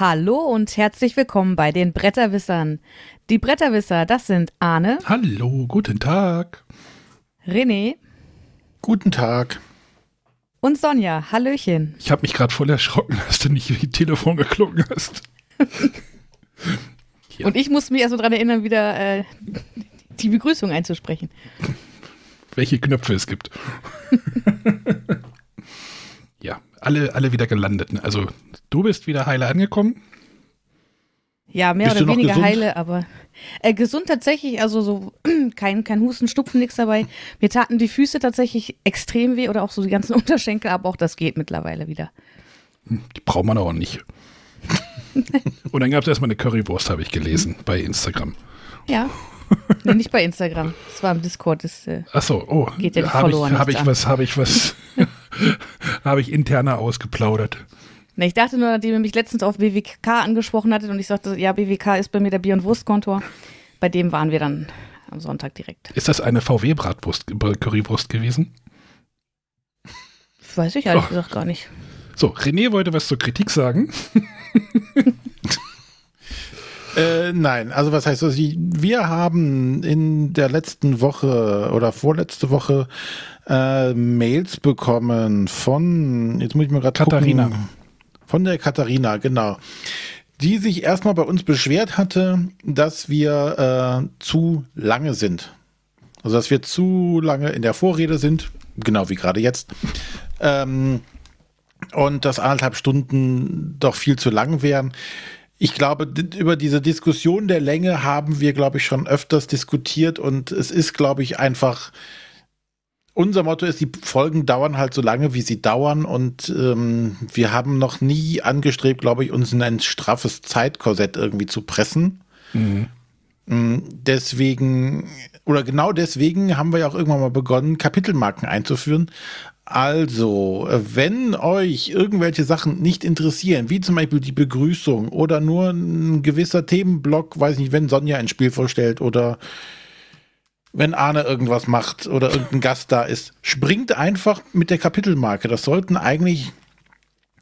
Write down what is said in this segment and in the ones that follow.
Hallo und herzlich willkommen bei den Bretterwissern. Die Bretterwisser, das sind Arne. Hallo, guten Tag. René. Guten Tag. Und Sonja, Hallöchen. Ich habe mich gerade voll erschrocken, dass du nicht wie Telefon geklungen hast. ja. Und ich muss mich erst also daran erinnern, wieder äh, die Begrüßung einzusprechen. Welche Knöpfe es gibt. alle, alle wieder gelandet. Ne? Also du bist wieder heile angekommen. Ja, mehr bist oder weniger heile, aber äh, gesund tatsächlich, also so kein, kein Husten, Stupfen, nichts dabei. Mir taten die Füße tatsächlich extrem weh oder auch so die ganzen Unterschenkel, aber auch das geht mittlerweile wieder. Hm, die braucht man auch nicht. Und dann gab es erstmal eine Currywurst, habe ich gelesen, bei Instagram. Ja. nee, nicht bei Instagram. Das war im Discord. Das, äh, Ach so, oh. Geht ja nicht hab verloren. Habe ich, was, habe ich was, habe ich interner ausgeplaudert. Ne, ich dachte nur, nachdem ihr mich letztens auf BWK angesprochen hattet und ich sagte, ja, BWK ist bei mir der Bier- und Wurstkontor. Bei dem waren wir dann am Sonntag direkt. Ist das eine VW-Bratwurst, Currywurst gewesen? Weiß ich ehrlich oh. gesagt gar nicht. So, René wollte was zur Kritik sagen. Äh, nein, also was heißt das? Wir haben in der letzten Woche oder vorletzte Woche äh, Mails bekommen von, jetzt muss ich mal gerade Katharina. Gucken, von der Katharina, genau. Die sich erstmal bei uns beschwert hatte, dass wir äh, zu lange sind. Also dass wir zu lange in der Vorrede sind, genau wie gerade jetzt. Ähm, und dass anderthalb Stunden doch viel zu lang wären ich glaube, über diese Diskussion der Länge haben wir, glaube ich, schon öfters diskutiert und es ist, glaube ich, einfach. Unser Motto ist, die Folgen dauern halt so lange, wie sie dauern und ähm, wir haben noch nie angestrebt, glaube ich, uns in ein straffes Zeitkorsett irgendwie zu pressen. Mhm. Mm, deswegen, oder genau deswegen haben wir ja auch irgendwann mal begonnen, Kapitelmarken einzuführen. Also, wenn euch irgendwelche Sachen nicht interessieren, wie zum Beispiel die Begrüßung oder nur ein gewisser Themenblock, weiß nicht, wenn Sonja ein Spiel vorstellt oder wenn Arne irgendwas macht oder irgendein Gast da ist, springt einfach mit der Kapitelmarke. Das sollten eigentlich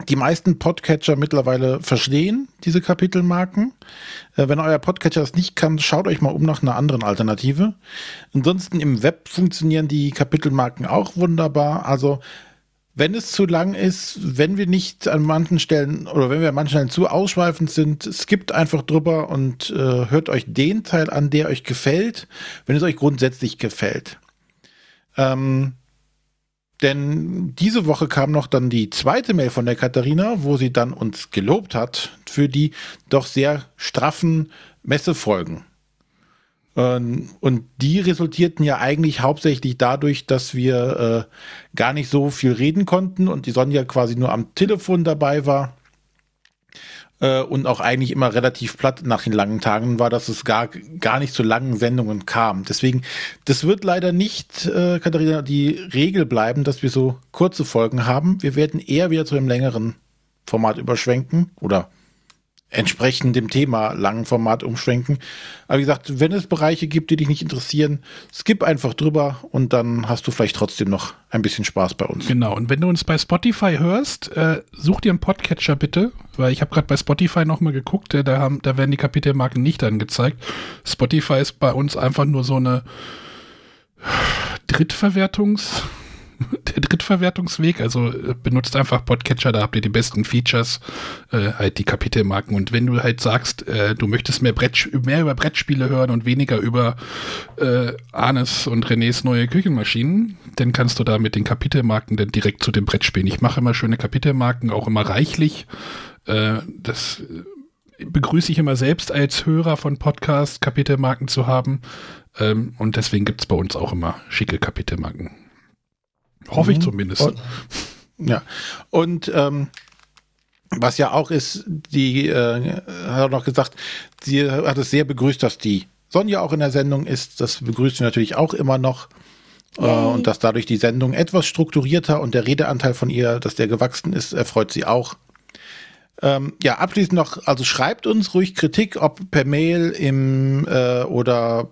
die meisten Podcatcher mittlerweile verstehen, diese Kapitelmarken. Äh, wenn euer Podcatcher das nicht kann, schaut euch mal um nach einer anderen Alternative. Ansonsten im Web funktionieren die Kapitelmarken auch wunderbar. Also wenn es zu lang ist, wenn wir nicht an manchen Stellen oder wenn wir an manchen Stellen zu ausschweifend sind, skippt einfach drüber und äh, hört euch den Teil an, der euch gefällt, wenn es euch grundsätzlich gefällt. Ähm, denn diese Woche kam noch dann die zweite Mail von der Katharina, wo sie dann uns gelobt hat für die doch sehr straffen Messefolgen. Ähm, und die resultierten ja eigentlich hauptsächlich dadurch, dass wir äh, gar nicht so viel reden konnten und die Sonja quasi nur am Telefon dabei war äh, und auch eigentlich immer relativ platt nach den langen Tagen war, dass es gar, gar nicht zu langen Sendungen kam. Deswegen, das wird leider nicht, äh, Katharina, die Regel bleiben, dass wir so kurze Folgen haben. Wir werden eher wieder zu einem längeren Format überschwenken oder entsprechend dem Thema langen Format umschwenken. Aber wie gesagt, wenn es Bereiche gibt, die dich nicht interessieren, skip einfach drüber und dann hast du vielleicht trotzdem noch ein bisschen Spaß bei uns. Genau, und wenn du uns bei Spotify hörst, äh, such dir einen Podcatcher bitte, weil ich habe gerade bei Spotify nochmal geguckt, äh, da, haben, da werden die Kapitelmarken nicht angezeigt. Spotify ist bei uns einfach nur so eine Drittverwertungs- der Drittverwertungsweg. Also äh, benutzt einfach Podcatcher, da habt ihr die besten Features, äh, halt die Kapitelmarken. Und wenn du halt sagst, äh, du möchtest mehr, Brett, mehr über Brettspiele hören und weniger über äh, Arnes und Renés neue Küchenmaschinen, dann kannst du da mit den Kapitelmarken dann direkt zu den Brettspielen. Ich mache immer schöne Kapitelmarken, auch immer reichlich. Äh, das äh, begrüße ich immer selbst als Hörer von Podcasts, Kapitelmarken zu haben. Ähm, und deswegen gibt es bei uns auch immer schicke Kapitelmarken. Hoffe ich mhm. zumindest. Und, ja. Und ähm, was ja auch ist, die äh, hat auch noch gesagt, sie hat es sehr begrüßt, dass die Sonja auch in der Sendung ist. Das begrüßt sie natürlich auch immer noch. Äh, und dass dadurch die Sendung etwas strukturierter und der Redeanteil von ihr, dass der gewachsen ist, erfreut sie auch. Ähm, ja, abschließend noch, also schreibt uns ruhig Kritik, ob per Mail im äh, oder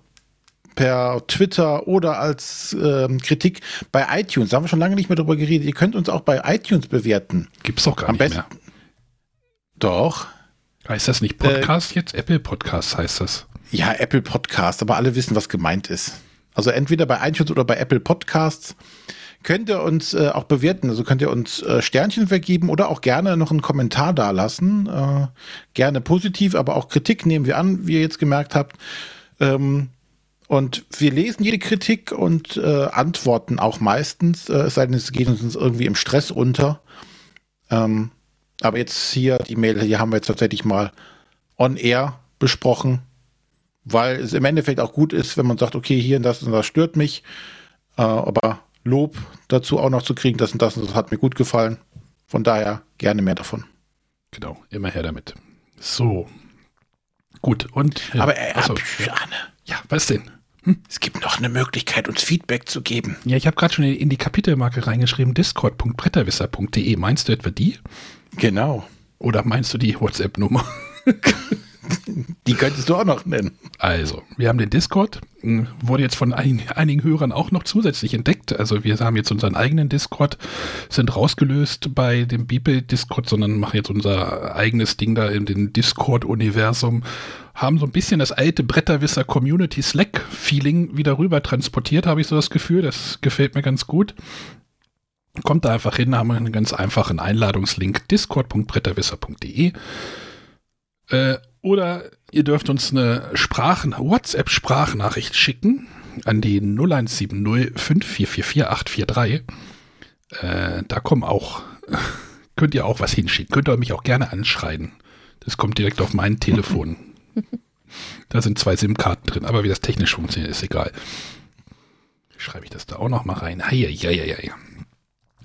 per Twitter oder als ähm, Kritik bei iTunes. Da haben wir schon lange nicht mehr drüber geredet. Ihr könnt uns auch bei iTunes bewerten. Gibt's doch gar Am nicht besten. mehr. Doch. Heißt das nicht Podcast äh, jetzt? Apple Podcast heißt das. Ja, Apple Podcast, aber alle wissen, was gemeint ist. Also entweder bei iTunes oder bei Apple Podcasts könnt ihr uns äh, auch bewerten. Also könnt ihr uns äh, Sternchen vergeben oder auch gerne noch einen Kommentar dalassen. Äh, gerne positiv, aber auch Kritik nehmen wir an, wie ihr jetzt gemerkt habt. Ähm, und wir lesen jede Kritik und äh, antworten auch meistens, äh, es sei denn, es geht uns irgendwie im Stress unter. Ähm, aber jetzt hier, die Mail, hier haben wir jetzt tatsächlich mal on air besprochen, weil es im Endeffekt auch gut ist, wenn man sagt, okay, hier und das und das stört mich, äh, aber Lob dazu auch noch zu kriegen, das und das und das hat mir gut gefallen. Von daher gerne mehr davon. Genau, immer her damit. So. Gut, und. Ja, aber äh, achso, ja. ja, was denn? Hm? Es gibt noch eine Möglichkeit, uns Feedback zu geben. Ja, ich habe gerade schon in die Kapitelmarke reingeschrieben, discord.bretterwisser.de. Meinst du etwa die? Genau. Oder meinst du die WhatsApp-Nummer? Die könntest du auch noch nennen. Also, wir haben den Discord, hm, wurde jetzt von einigen, einigen Hörern auch noch zusätzlich entdeckt. Also wir haben jetzt unseren eigenen Discord, sind rausgelöst bei dem Bibel-Discord, sondern machen jetzt unser eigenes Ding da in dem Discord-Universum. Haben so ein bisschen das alte Bretterwisser Community Slack-Feeling wieder rüber transportiert, habe ich so das Gefühl. Das gefällt mir ganz gut. Kommt da einfach hin, haben wir einen ganz einfachen Einladungslink discord.bretterwisser.de. Äh, oder ihr dürft uns eine Sprachen WhatsApp-Sprachnachricht schicken an die 0170 5444 843. Äh, da kommen auch, könnt ihr auch was hinschicken. Könnt ihr mich auch gerne anschreien. Das kommt direkt auf mein Telefon. da sind zwei SIM-Karten drin, aber wie das technisch funktioniert, ist egal. Schreibe ich das da auch noch mal rein. Ja, ja, ja, ja.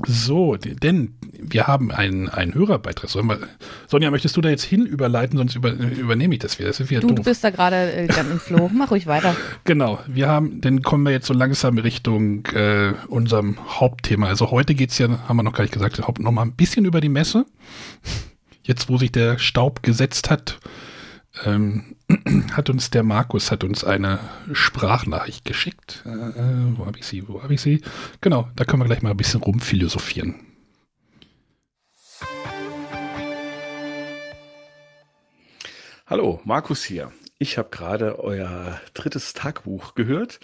So, denn wir haben einen, einen Hörerbeitrag. Sonja, möchtest du da jetzt hin überleiten, sonst über, übernehme ich das wieder. Das ist wieder du, du bist da gerade äh, im Floh. Mach ruhig weiter. Genau, wir haben, dann kommen wir jetzt so langsam Richtung äh, unserem Hauptthema. Also heute geht es ja, haben wir noch gar nicht gesagt, noch mal ein bisschen über die Messe. Jetzt, wo sich der Staub gesetzt hat, ähm, hat uns der Markus hat uns eine Sprachnachricht geschickt. Äh, wo habe ich sie? Wo habe ich sie? Genau, da können wir gleich mal ein bisschen rumphilosophieren. Hallo, Markus hier. Ich habe gerade euer drittes Tagebuch gehört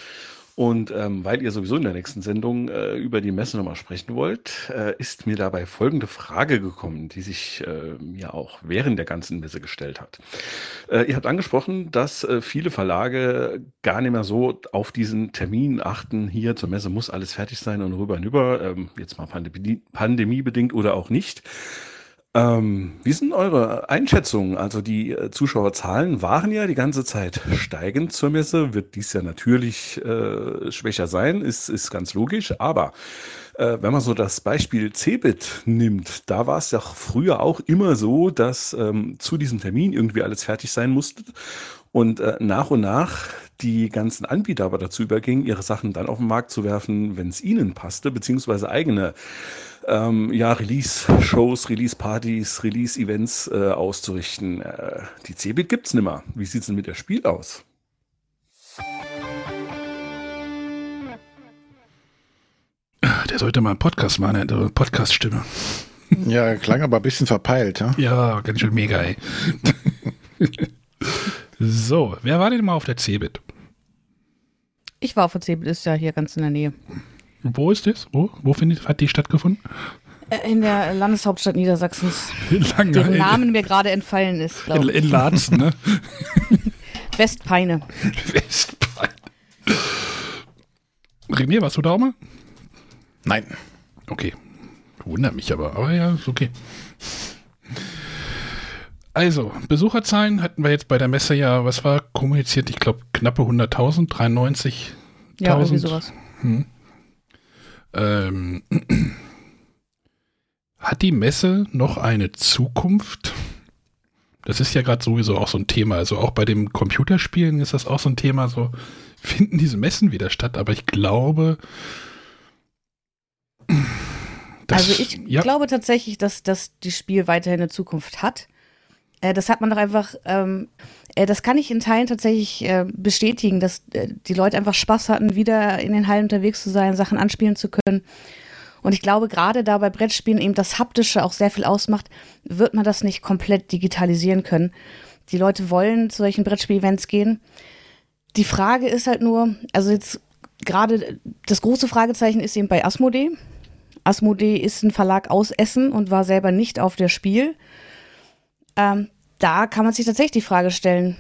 und ähm, weil ihr sowieso in der nächsten Sendung äh, über die Messe nochmal sprechen wollt, äh, ist mir dabei folgende Frage gekommen, die sich äh, mir auch während der ganzen Messe gestellt hat. Äh, ihr habt angesprochen, dass äh, viele Verlage gar nicht mehr so auf diesen Termin achten, hier zur Messe muss alles fertig sein und rüber und über, ähm, jetzt mal pandemie pandemiebedingt oder auch nicht. Ähm, wie sind eure Einschätzungen? Also die äh, Zuschauerzahlen waren ja die ganze Zeit steigend zur Messe, wird dies ja natürlich äh, schwächer sein, ist, ist ganz logisch, aber äh, wenn man so das Beispiel Cebit nimmt, da war es ja früher auch immer so, dass ähm, zu diesem Termin irgendwie alles fertig sein musste. Und äh, nach und nach die ganzen Anbieter aber dazu übergingen, ihre Sachen dann auf den Markt zu werfen, wenn es ihnen passte, beziehungsweise eigene ähm, ja, Release-Shows, Release-Partys, Release-Events äh, auszurichten. Äh, die Cebit gibt's nimmer. Wie sieht's denn mit der Spiel aus? Der sollte mal einen Podcast machen, eine Podcast-Stimme. Ja, klang aber ein bisschen verpeilt, ja? Ja, ganz schön mega, ey. so, wer war denn mal auf der Cebit? Ich war auf der Cebit, ist ja hier ganz in der Nähe. Wo ist das? Wo, wo findet, hat die stattgefunden? Äh, in der Landeshauptstadt Niedersachsens. Lange, deren Namen mir gerade entfallen ist. In, in Laatzen, ne? Westpeine. Westpeine. René, warst du da auch mal? Nein. Okay. Wundert mich aber. Aber ja, ist okay. Also, Besucherzahlen hatten wir jetzt bei der Messe ja, was war kommuniziert? Ich glaube, knappe 100.000, 93.000. Ja, irgendwie sowas. Hm. Ähm, hat die Messe noch eine Zukunft? Das ist ja gerade sowieso auch so ein Thema. Also auch bei den Computerspielen ist das auch so ein Thema. So finden diese Messen wieder statt. Aber ich glaube. Dass, also ich ja. glaube tatsächlich, dass, dass das Spiel weiterhin eine Zukunft hat. Äh, das hat man doch einfach, ähm, äh, das kann ich in Teilen tatsächlich äh, bestätigen, dass äh, die Leute einfach Spaß hatten, wieder in den Hallen unterwegs zu sein, Sachen anspielen zu können. Und ich glaube, gerade da bei Brettspielen eben das Haptische auch sehr viel ausmacht, wird man das nicht komplett digitalisieren können. Die Leute wollen zu solchen Brettspiel-Events gehen. Die Frage ist halt nur, also jetzt gerade das große Fragezeichen ist eben bei Asmodee. Asmodee ist ein Verlag aus Essen und war selber nicht auf der Spiel. Ähm, da kann man sich tatsächlich die Frage stellen,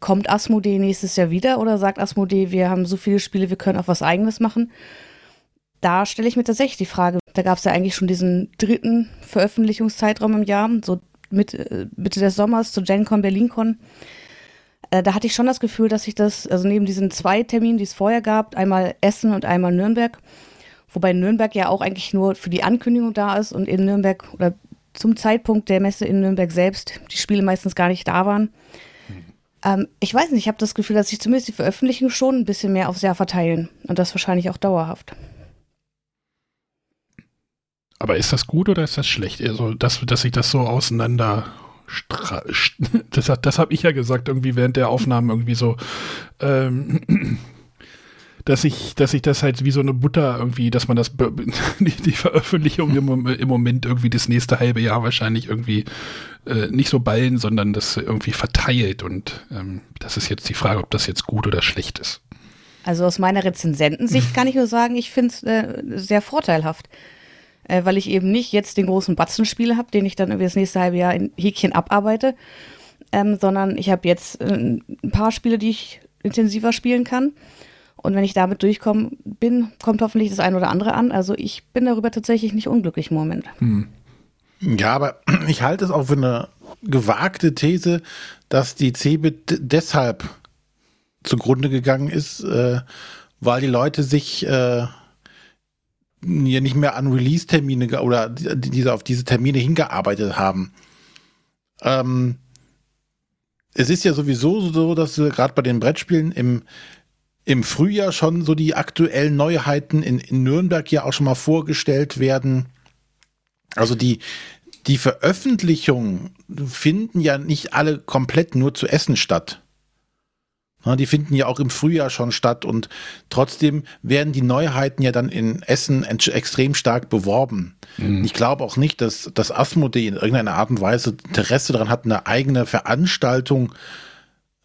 kommt Asmodee nächstes Jahr wieder oder sagt Asmodee, wir haben so viele Spiele, wir können auch was eigenes machen? Da stelle ich mir tatsächlich die Frage. Da gab es ja eigentlich schon diesen dritten Veröffentlichungszeitraum im Jahr, so Mitte, Mitte des Sommers zu GenCon, BerlinCon. Äh, da hatte ich schon das Gefühl, dass ich das, also neben diesen zwei Terminen, die es vorher gab, einmal Essen und einmal Nürnberg, wobei Nürnberg ja auch eigentlich nur für die Ankündigung da ist und in Nürnberg oder zum Zeitpunkt der Messe in Nürnberg selbst die Spiele meistens gar nicht da waren. Ähm, ich weiß nicht, ich habe das Gefühl, dass sich zumindest die Veröffentlichungen schon ein bisschen mehr aufs Jahr verteilen und das wahrscheinlich auch dauerhaft. Aber ist das gut oder ist das schlecht? Also, dass, dass sich das so auseinander das, das habe ich ja gesagt, irgendwie während der Aufnahmen irgendwie so, ähm, dass ich, dass ich das halt wie so eine Butter irgendwie, dass man das die, die Veröffentlichung im, im, Moment irgendwie das nächste halbe Jahr wahrscheinlich irgendwie äh, nicht so ballen, sondern das irgendwie verteilt. Und ähm, das ist jetzt die Frage, ob das jetzt gut oder schlecht ist. Also aus meiner Rezensentensicht kann ich nur sagen, ich finde es äh, sehr vorteilhaft. Äh, weil ich eben nicht jetzt den großen Batzenspiel habe, den ich dann über das nächste halbe Jahr in Häkchen abarbeite, ähm, sondern ich habe jetzt äh, ein paar Spiele, die ich intensiver spielen kann und wenn ich damit durchkommen bin, kommt hoffentlich das eine oder andere an. Also ich bin darüber tatsächlich nicht unglücklich im Moment. Hm. Ja, aber ich halte es auch für eine gewagte These, dass die Cebit deshalb zugrunde gegangen ist, äh, weil die Leute sich äh, ja nicht mehr an Release-Termine oder diese auf diese Termine hingearbeitet haben. Ähm, es ist ja sowieso so, dass wir gerade bei den Brettspielen im im Frühjahr schon so die aktuellen Neuheiten in, in Nürnberg ja auch schon mal vorgestellt werden. Also die, die Veröffentlichungen finden ja nicht alle komplett nur zu Essen statt. Die finden ja auch im Frühjahr schon statt und trotzdem werden die Neuheiten ja dann in Essen extrem stark beworben. Mhm. Ich glaube auch nicht, dass das Asmodee in irgendeiner Art und Weise Interesse daran hat, eine eigene Veranstaltung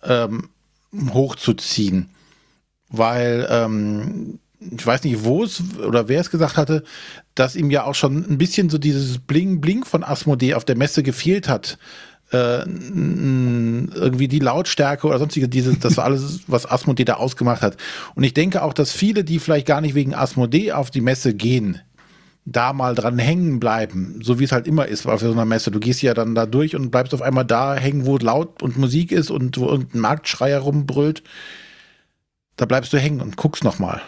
ähm, hochzuziehen weil ähm, ich weiß nicht, wo es oder wer es gesagt hatte, dass ihm ja auch schon ein bisschen so dieses Bling-Bling von Asmodee auf der Messe gefehlt hat. Äh, irgendwie die Lautstärke oder sonstige, dieses, das war alles, was Asmodee da ausgemacht hat. Und ich denke auch, dass viele, die vielleicht gar nicht wegen Asmodee auf die Messe gehen, da mal dran hängen bleiben, so wie es halt immer ist auf so einer Messe. Du gehst ja dann da durch und bleibst auf einmal da hängen, wo laut und Musik ist und wo irgendein Marktschreier rumbrüllt da bleibst du hängen und guckst nochmal.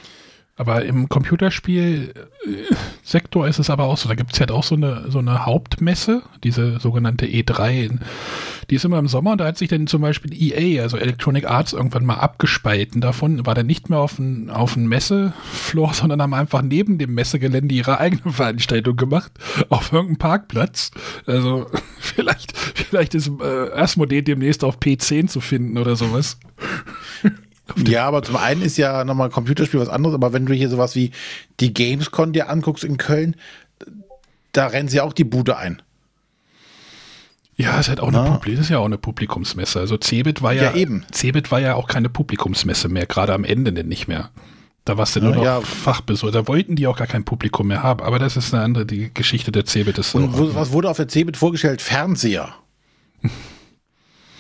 Aber im Computerspielsektor ist es aber auch so, da gibt es halt auch so eine, so eine Hauptmesse, diese sogenannte E3, die ist immer im Sommer und da hat sich dann zum Beispiel EA, also Electronic Arts, irgendwann mal abgespalten davon, war dann nicht mehr auf dem auf Messefloor, sondern haben einfach neben dem Messegelände ihre eigene Veranstaltung gemacht, auf irgendeinem Parkplatz. Also vielleicht, vielleicht ist äh, Asmodee demnächst auf P10 zu finden oder sowas. Ja, aber zum einen ist ja nochmal ein Computerspiel was anderes, aber wenn du hier sowas wie die Gamescon dir anguckst in Köln, da rennen sie auch die Bude ein. Ja, ist halt auch eine, Publi das ist ja auch eine Publikumsmesse. Also Cebit war ja, ja eben. Cebit war ja auch keine Publikumsmesse mehr, gerade am Ende denn nicht mehr. Da warst du nur noch ja. Fachbesucher. Da wollten die auch gar kein Publikum mehr haben. Aber das ist eine andere die Geschichte der Cebit. Ist Und was wurde auf der Cebit vorgestellt? Fernseher.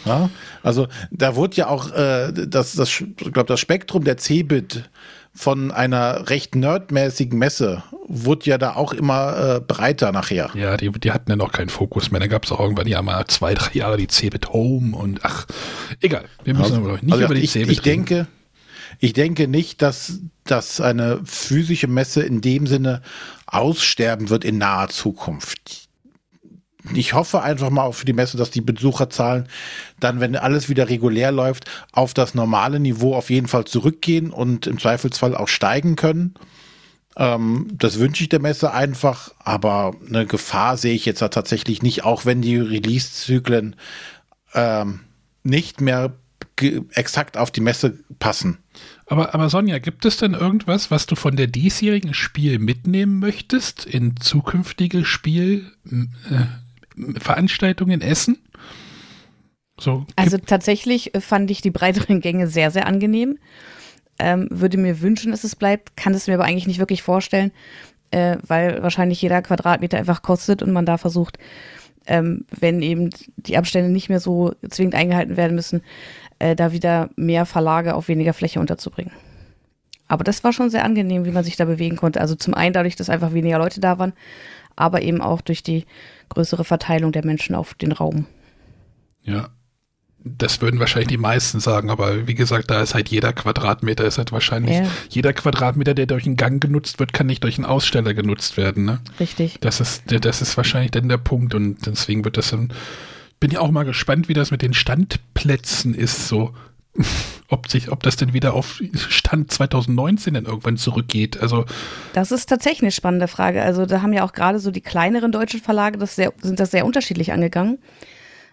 Ja, also da wurde ja auch äh, das, das, ich glaube, das Spektrum der Cebit von einer recht nerdmäßigen Messe wurde ja da auch immer äh, breiter nachher. Ja, die, die hatten ja noch keinen Fokus mehr. Da gab es auch irgendwann ja mal zwei, drei Jahre die Cebit Home und ach, egal. Wir müssen also, aber nicht also über die ich, Cebit ich reden. denke, ich denke nicht, dass, dass eine physische Messe in dem Sinne aussterben wird in naher Zukunft ich hoffe einfach mal für die Messe, dass die Besucherzahlen dann, wenn alles wieder regulär läuft, auf das normale Niveau auf jeden Fall zurückgehen und im Zweifelsfall auch steigen können. Ähm, das wünsche ich der Messe einfach, aber eine Gefahr sehe ich jetzt da tatsächlich nicht, auch wenn die Release-Zyklen ähm, nicht mehr exakt auf die Messe passen. Aber, aber Sonja, gibt es denn irgendwas, was du von der diesjährigen Spiel mitnehmen möchtest in zukünftige Spielveranstaltungen äh, in Essen? So, also tatsächlich äh, fand ich die breiteren Gänge sehr, sehr angenehm. Ähm, würde mir wünschen, dass es bleibt, kann es mir aber eigentlich nicht wirklich vorstellen, äh, weil wahrscheinlich jeder Quadratmeter einfach kostet und man da versucht, ähm, wenn eben die Abstände nicht mehr so zwingend eingehalten werden müssen, äh, da wieder mehr Verlage auf weniger Fläche unterzubringen. Aber das war schon sehr angenehm, wie man sich da bewegen konnte. Also zum einen dadurch, dass einfach weniger Leute da waren, aber eben auch durch die größere Verteilung der Menschen auf den Raum. Ja, das würden wahrscheinlich die meisten sagen, aber wie gesagt, da ist halt jeder Quadratmeter, ist halt wahrscheinlich, ja. jeder Quadratmeter, der durch einen Gang genutzt wird, kann nicht durch einen Aussteller genutzt werden. Ne? Richtig. Das ist, das ist wahrscheinlich dann der Punkt und deswegen wird das dann, bin ja auch mal gespannt, wie das mit den Standplätzen ist, so. Ob sich, ob das denn wieder auf Stand 2019 dann irgendwann zurückgeht. Also das ist tatsächlich eine spannende Frage. Also da haben ja auch gerade so die kleineren deutschen Verlage das sehr, sind das sehr unterschiedlich angegangen.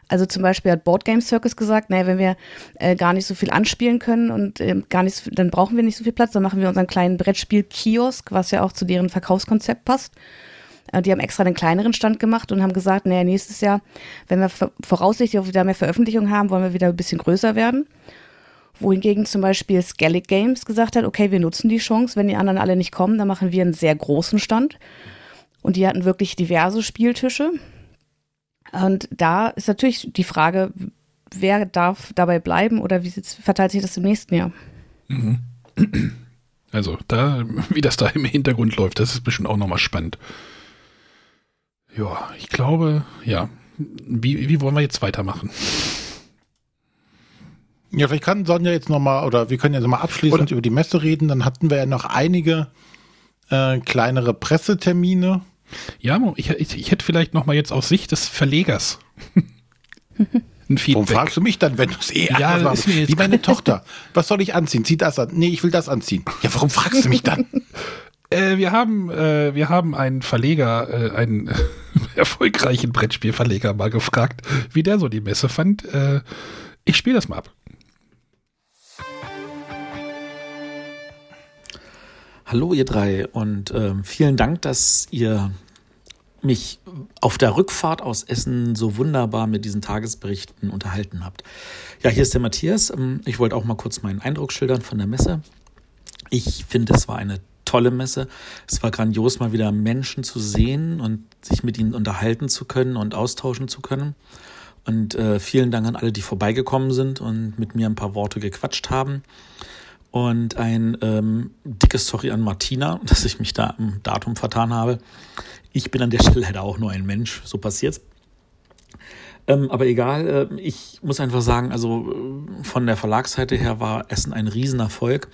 Also zum Beispiel hat Board Game Circus gesagt, naja, wenn wir äh, gar nicht so viel anspielen können und äh, gar nicht, dann brauchen wir nicht so viel Platz, dann machen wir unseren kleinen Brettspiel-Kiosk, was ja auch zu deren Verkaufskonzept passt. Äh, die haben extra einen kleineren Stand gemacht und haben gesagt, naja, nächstes Jahr, wenn wir voraussichtlich auch wieder mehr Veröffentlichungen haben, wollen wir wieder ein bisschen größer werden. Wohingegen zum Beispiel Skellig Games gesagt hat, okay, wir nutzen die Chance, wenn die anderen alle nicht kommen, dann machen wir einen sehr großen Stand. Und die hatten wirklich diverse Spieltische. Und da ist natürlich die Frage, wer darf dabei bleiben oder wie verteilt sich das im nächsten Jahr? Mhm. Also da, wie das da im Hintergrund läuft, das ist bestimmt auch nochmal spannend. Ja, ich glaube, ja. Wie, wie wollen wir jetzt weitermachen? Ja, vielleicht kann Sonja jetzt nochmal, oder wir können jetzt mal abschließend oder über die Messe reden. Dann hatten wir ja noch einige äh, kleinere Pressetermine. Ja, ich, ich, ich hätte vielleicht noch mal jetzt aus Sicht des Verlegers ein Feedback. Warum fragst du mich dann, wenn du es eh ja, anders machst? Wie meine Tochter. Was soll ich anziehen? Zieh das an. Nee, ich will das anziehen. Ja, warum fragst du mich dann? Äh, wir haben, äh, wir haben einen Verleger, äh, einen erfolgreichen Brettspielverleger mal gefragt, wie der so die Messe fand. Äh, ich spiele das mal ab. Hallo ihr drei und äh, vielen Dank, dass ihr mich auf der Rückfahrt aus Essen so wunderbar mit diesen Tagesberichten unterhalten habt. Ja, hier ist der Matthias. Ähm, ich wollte auch mal kurz meinen Eindruck schildern von der Messe. Ich finde, es war eine tolle Messe. Es war grandios, mal wieder Menschen zu sehen und sich mit ihnen unterhalten zu können und austauschen zu können. Und äh, vielen Dank an alle, die vorbeigekommen sind und mit mir ein paar Worte gequatscht haben. Und ein ähm, dickes Sorry an Martina, dass ich mich da im Datum vertan habe. Ich bin an der Stelle leider auch nur ein Mensch, so passiert's. Ähm, aber egal, äh, ich muss einfach sagen, also äh, von der Verlagsseite her war Essen ein Riesenerfolg.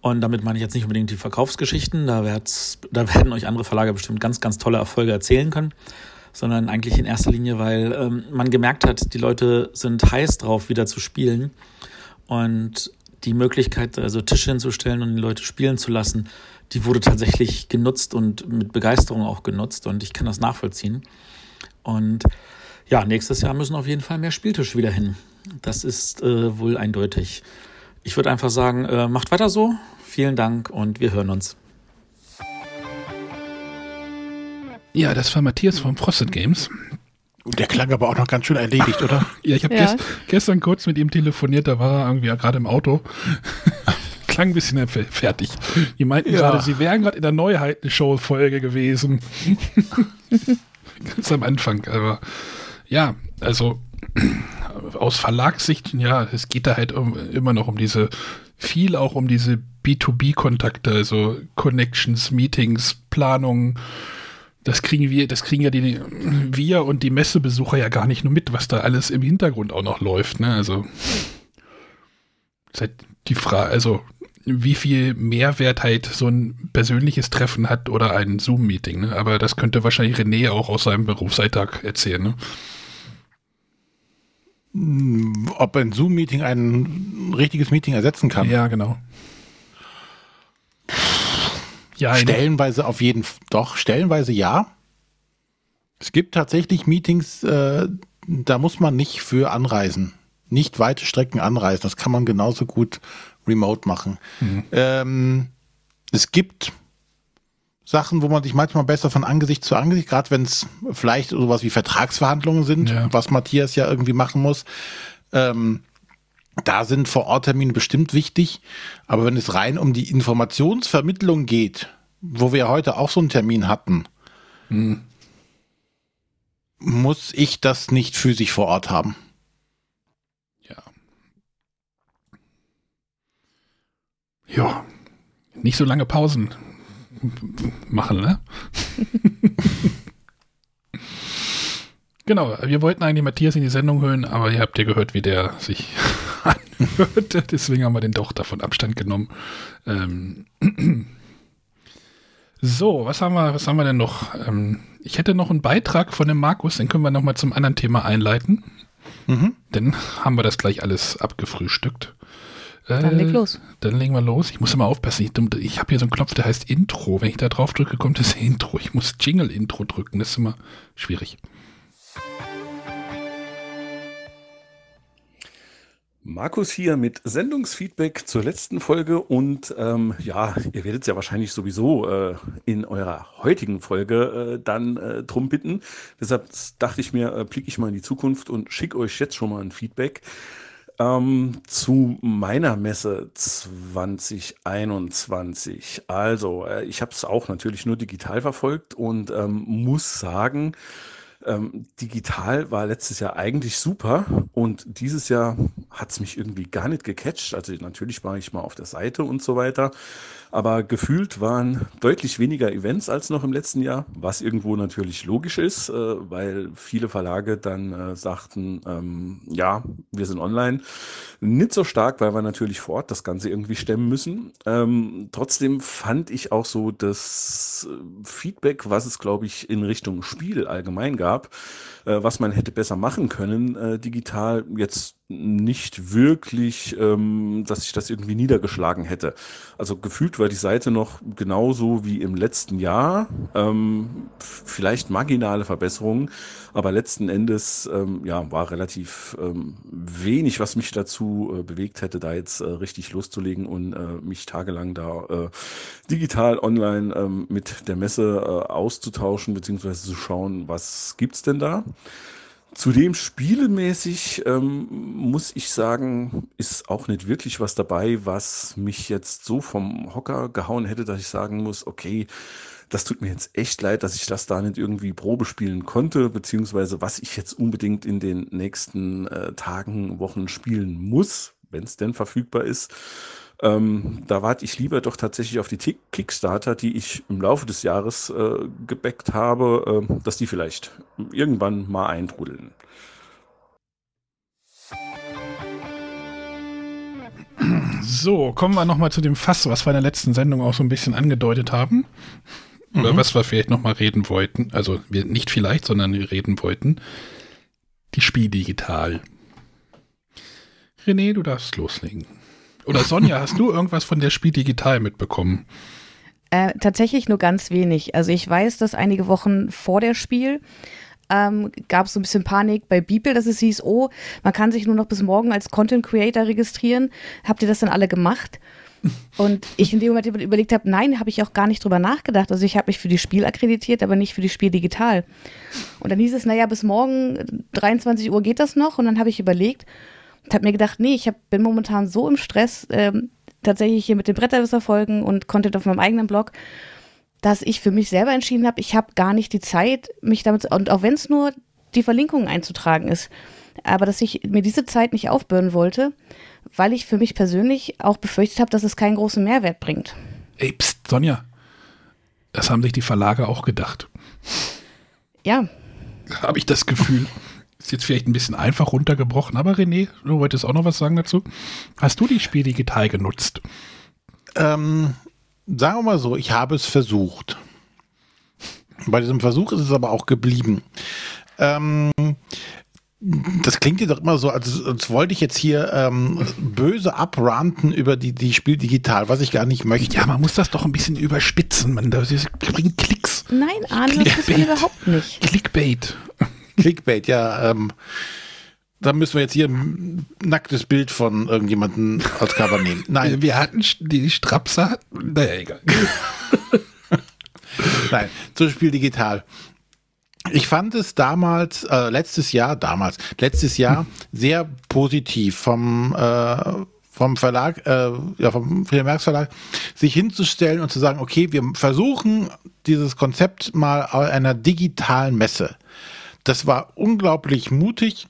Und damit meine ich jetzt nicht unbedingt die Verkaufsgeschichten, da, da werden euch andere Verlage bestimmt ganz, ganz tolle Erfolge erzählen können, sondern eigentlich in erster Linie, weil ähm, man gemerkt hat, die Leute sind heiß drauf, wieder zu spielen. Und die Möglichkeit, also Tische hinzustellen und die Leute spielen zu lassen, die wurde tatsächlich genutzt und mit Begeisterung auch genutzt und ich kann das nachvollziehen. Und ja, nächstes Jahr müssen auf jeden Fall mehr Spieltische wieder hin. Das ist äh, wohl eindeutig. Ich würde einfach sagen, äh, macht weiter so. Vielen Dank und wir hören uns. Ja, das war Matthias vom Frosted Games. Der klang aber auch noch ganz schön erledigt, oder? ja, ich habe ja. gest gestern kurz mit ihm telefoniert, da war er irgendwie gerade im Auto. klang ein bisschen fertig. Die meinten ja. gerade, sie wären gerade in der Neuheiten-Show-Folge gewesen. ganz am Anfang, aber ja, also aus Verlagssicht, ja, es geht da halt um, immer noch um diese, viel auch um diese B2B-Kontakte, also Connections, Meetings, Planungen das kriegen wir, das kriegen ja die, wir und die Messebesucher ja gar nicht nur mit, was da alles im Hintergrund auch noch läuft, ne? Also, ist halt die Frage, also, wie viel Mehrwert halt so ein persönliches Treffen hat oder ein Zoom-Meeting, ne? Aber das könnte wahrscheinlich René auch aus seinem Berufsalltag erzählen, ne? Ob ein Zoom-Meeting ein richtiges Meeting ersetzen kann. Ja, genau. Ja, stellenweise auf jeden Fall. Doch, stellenweise ja. Es gibt tatsächlich Meetings, äh, da muss man nicht für anreisen. nicht weite Strecken anreisen. Das kann man genauso gut remote machen. Mhm. Ähm, es gibt Sachen, wo man sich manchmal besser von Angesicht zu Angesicht, gerade wenn es vielleicht sowas wie Vertragsverhandlungen sind, ja. was Matthias ja irgendwie machen muss. Ähm, da sind Vor-Ort-Termine bestimmt wichtig, aber wenn es rein um die Informationsvermittlung geht, wo wir heute auch so einen Termin hatten, hm. muss ich das nicht physisch vor Ort haben. Ja. Ja. Nicht so lange Pausen machen, ne? genau, wir wollten eigentlich Matthias in die Sendung hören, aber ihr habt ja gehört, wie der sich anhört. Deswegen haben wir den doch davon Abstand genommen. Ähm so, was haben wir, was haben wir denn noch? Ähm ich hätte noch einen Beitrag von dem Markus, den können wir nochmal zum anderen Thema einleiten. Mhm. Dann haben wir das gleich alles abgefrühstückt. Dann leg äh, los. Dann legen wir los. Ich muss immer aufpassen. Ich, ich habe hier so einen Knopf, der heißt Intro. Wenn ich da drauf drücke, kommt das Intro. Ich muss Jingle-Intro drücken. Das ist immer schwierig. Markus hier mit Sendungsfeedback zur letzten Folge und ähm, ja, ihr werdet es ja wahrscheinlich sowieso äh, in eurer heutigen Folge äh, dann äh, drum bitten. Deshalb dachte ich mir, äh, blicke ich mal in die Zukunft und schicke euch jetzt schon mal ein Feedback. Ähm, zu meiner Messe 2021. Also, äh, ich habe es auch natürlich nur digital verfolgt und ähm, muss sagen, ähm, digital war letztes Jahr eigentlich super und dieses Jahr hat es mich irgendwie gar nicht gecatcht. Also natürlich war ich mal auf der Seite und so weiter, aber gefühlt waren deutlich weniger Events als noch im letzten Jahr, was irgendwo natürlich logisch ist, äh, weil viele Verlage dann äh, sagten, ähm, ja, wir sind online. Nicht so stark, weil wir natürlich vor Ort das Ganze irgendwie stemmen müssen. Ähm, trotzdem fand ich auch so das äh, Feedback, was es, glaube ich, in Richtung Spiel allgemein gab, was man hätte besser machen können, äh, digital jetzt nicht wirklich, ähm, dass ich das irgendwie niedergeschlagen hätte. Also gefühlt war die Seite noch genauso wie im letzten Jahr. Ähm, vielleicht marginale Verbesserungen, aber letzten Endes ähm, ja, war relativ ähm, wenig, was mich dazu äh, bewegt hätte, da jetzt äh, richtig loszulegen und äh, mich tagelang da äh, digital online ähm, mit der Messe äh, auszutauschen, beziehungsweise zu schauen, was gibt's denn da. Zudem spielemäßig ähm, muss ich sagen, ist auch nicht wirklich was dabei, was mich jetzt so vom Hocker gehauen hätte, dass ich sagen muss, okay, das tut mir jetzt echt leid, dass ich das da nicht irgendwie Probe spielen konnte, beziehungsweise was ich jetzt unbedingt in den nächsten äh, Tagen, Wochen spielen muss, wenn es denn verfügbar ist. Ähm, da warte ich lieber doch tatsächlich auf die Kickstarter, die ich im Laufe des Jahres äh, gebackt habe, äh, dass die vielleicht irgendwann mal eintrudeln. So, kommen wir nochmal zu dem Fass, was wir in der letzten Sendung auch so ein bisschen angedeutet haben. Mhm. Über was wir vielleicht nochmal reden wollten. Also wir nicht vielleicht, sondern wir reden wollten. Die Spiel digital. René, du darfst loslegen. Oder Sonja, hast du irgendwas von der Spiel digital mitbekommen? Äh, tatsächlich nur ganz wenig. Also ich weiß, dass einige Wochen vor der Spiel ähm, gab es so ein bisschen Panik bei Bibel, dass es hieß, oh, man kann sich nur noch bis morgen als Content Creator registrieren. Habt ihr das dann alle gemacht? Und ich in dem Moment überlegt habe, nein, habe ich auch gar nicht drüber nachgedacht. Also ich habe mich für die Spiel akkreditiert, aber nicht für die Spiel digital. Und dann hieß es, naja, bis morgen 23 Uhr geht das noch. Und dann habe ich überlegt, und habe mir gedacht, nee, ich hab, bin momentan so im Stress, ähm, tatsächlich hier mit den Bretterwisser-Folgen und Content auf meinem eigenen Blog, dass ich für mich selber entschieden habe, ich habe gar nicht die Zeit, mich damit, und auch wenn es nur die Verlinkungen einzutragen ist, aber dass ich mir diese Zeit nicht aufbürden wollte, weil ich für mich persönlich auch befürchtet habe, dass es keinen großen Mehrwert bringt. Ey, pst, Sonja, das haben sich die Verlage auch gedacht. Ja. Habe ich das Gefühl. Ist jetzt vielleicht ein bisschen einfach runtergebrochen, aber René, du wolltest auch noch was sagen dazu. Hast du die Spiel digital genutzt? Ähm, sagen wir mal so, ich habe es versucht. Bei diesem Versuch ist es aber auch geblieben. Ähm, das klingt dir doch immer so, als, als wollte ich jetzt hier ähm, böse abranten über die, die Spiel digital, was ich gar nicht möchte. Ja, man muss das doch ein bisschen überspitzen. Man, das bringt Klicks. Nein, Arne, das ist überhaupt nicht. Clickbait. Clickbait, ja. Ähm, da müssen wir jetzt hier ein nacktes Bild von irgendjemandem als Cover nehmen. Nein. Wir hatten die Strapse. Naja, egal. Nein, zum Spiel digital. Ich fand es damals, äh, letztes Jahr, damals, letztes Jahr sehr positiv vom, äh, vom Verlag, äh, ja, vom Friedrich Merx Verlag, sich hinzustellen und zu sagen, okay, wir versuchen dieses Konzept mal einer digitalen Messe. Das war unglaublich mutig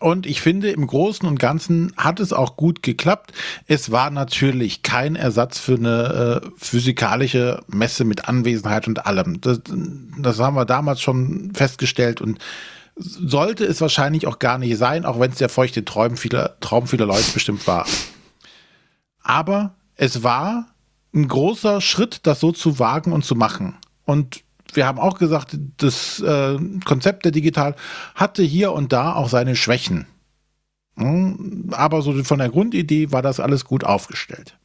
und ich finde, im Großen und Ganzen hat es auch gut geklappt. Es war natürlich kein Ersatz für eine äh, physikalische Messe mit Anwesenheit und allem. Das, das haben wir damals schon festgestellt und sollte es wahrscheinlich auch gar nicht sein, auch wenn es der feuchte Traum vieler, Traum vieler Leute bestimmt war. Aber es war ein großer Schritt, das so zu wagen und zu machen. Und wir haben auch gesagt, das äh, Konzept der Digital hatte hier und da auch seine Schwächen. Hm, aber so von der Grundidee war das alles gut aufgestellt.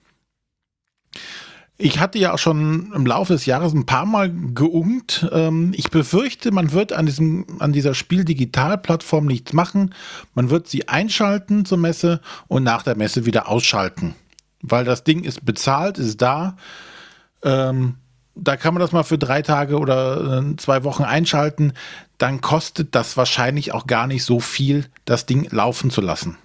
Ich hatte ja auch schon im Laufe des Jahres ein paar Mal geungt. Ähm, ich befürchte, man wird an, diesem, an dieser Spiel-Digital-Plattform nichts machen. Man wird sie einschalten zur Messe und nach der Messe wieder ausschalten. Weil das Ding ist bezahlt, ist da. Ähm, da kann man das mal für drei Tage oder äh, zwei Wochen einschalten. Dann kostet das wahrscheinlich auch gar nicht so viel, das Ding laufen zu lassen.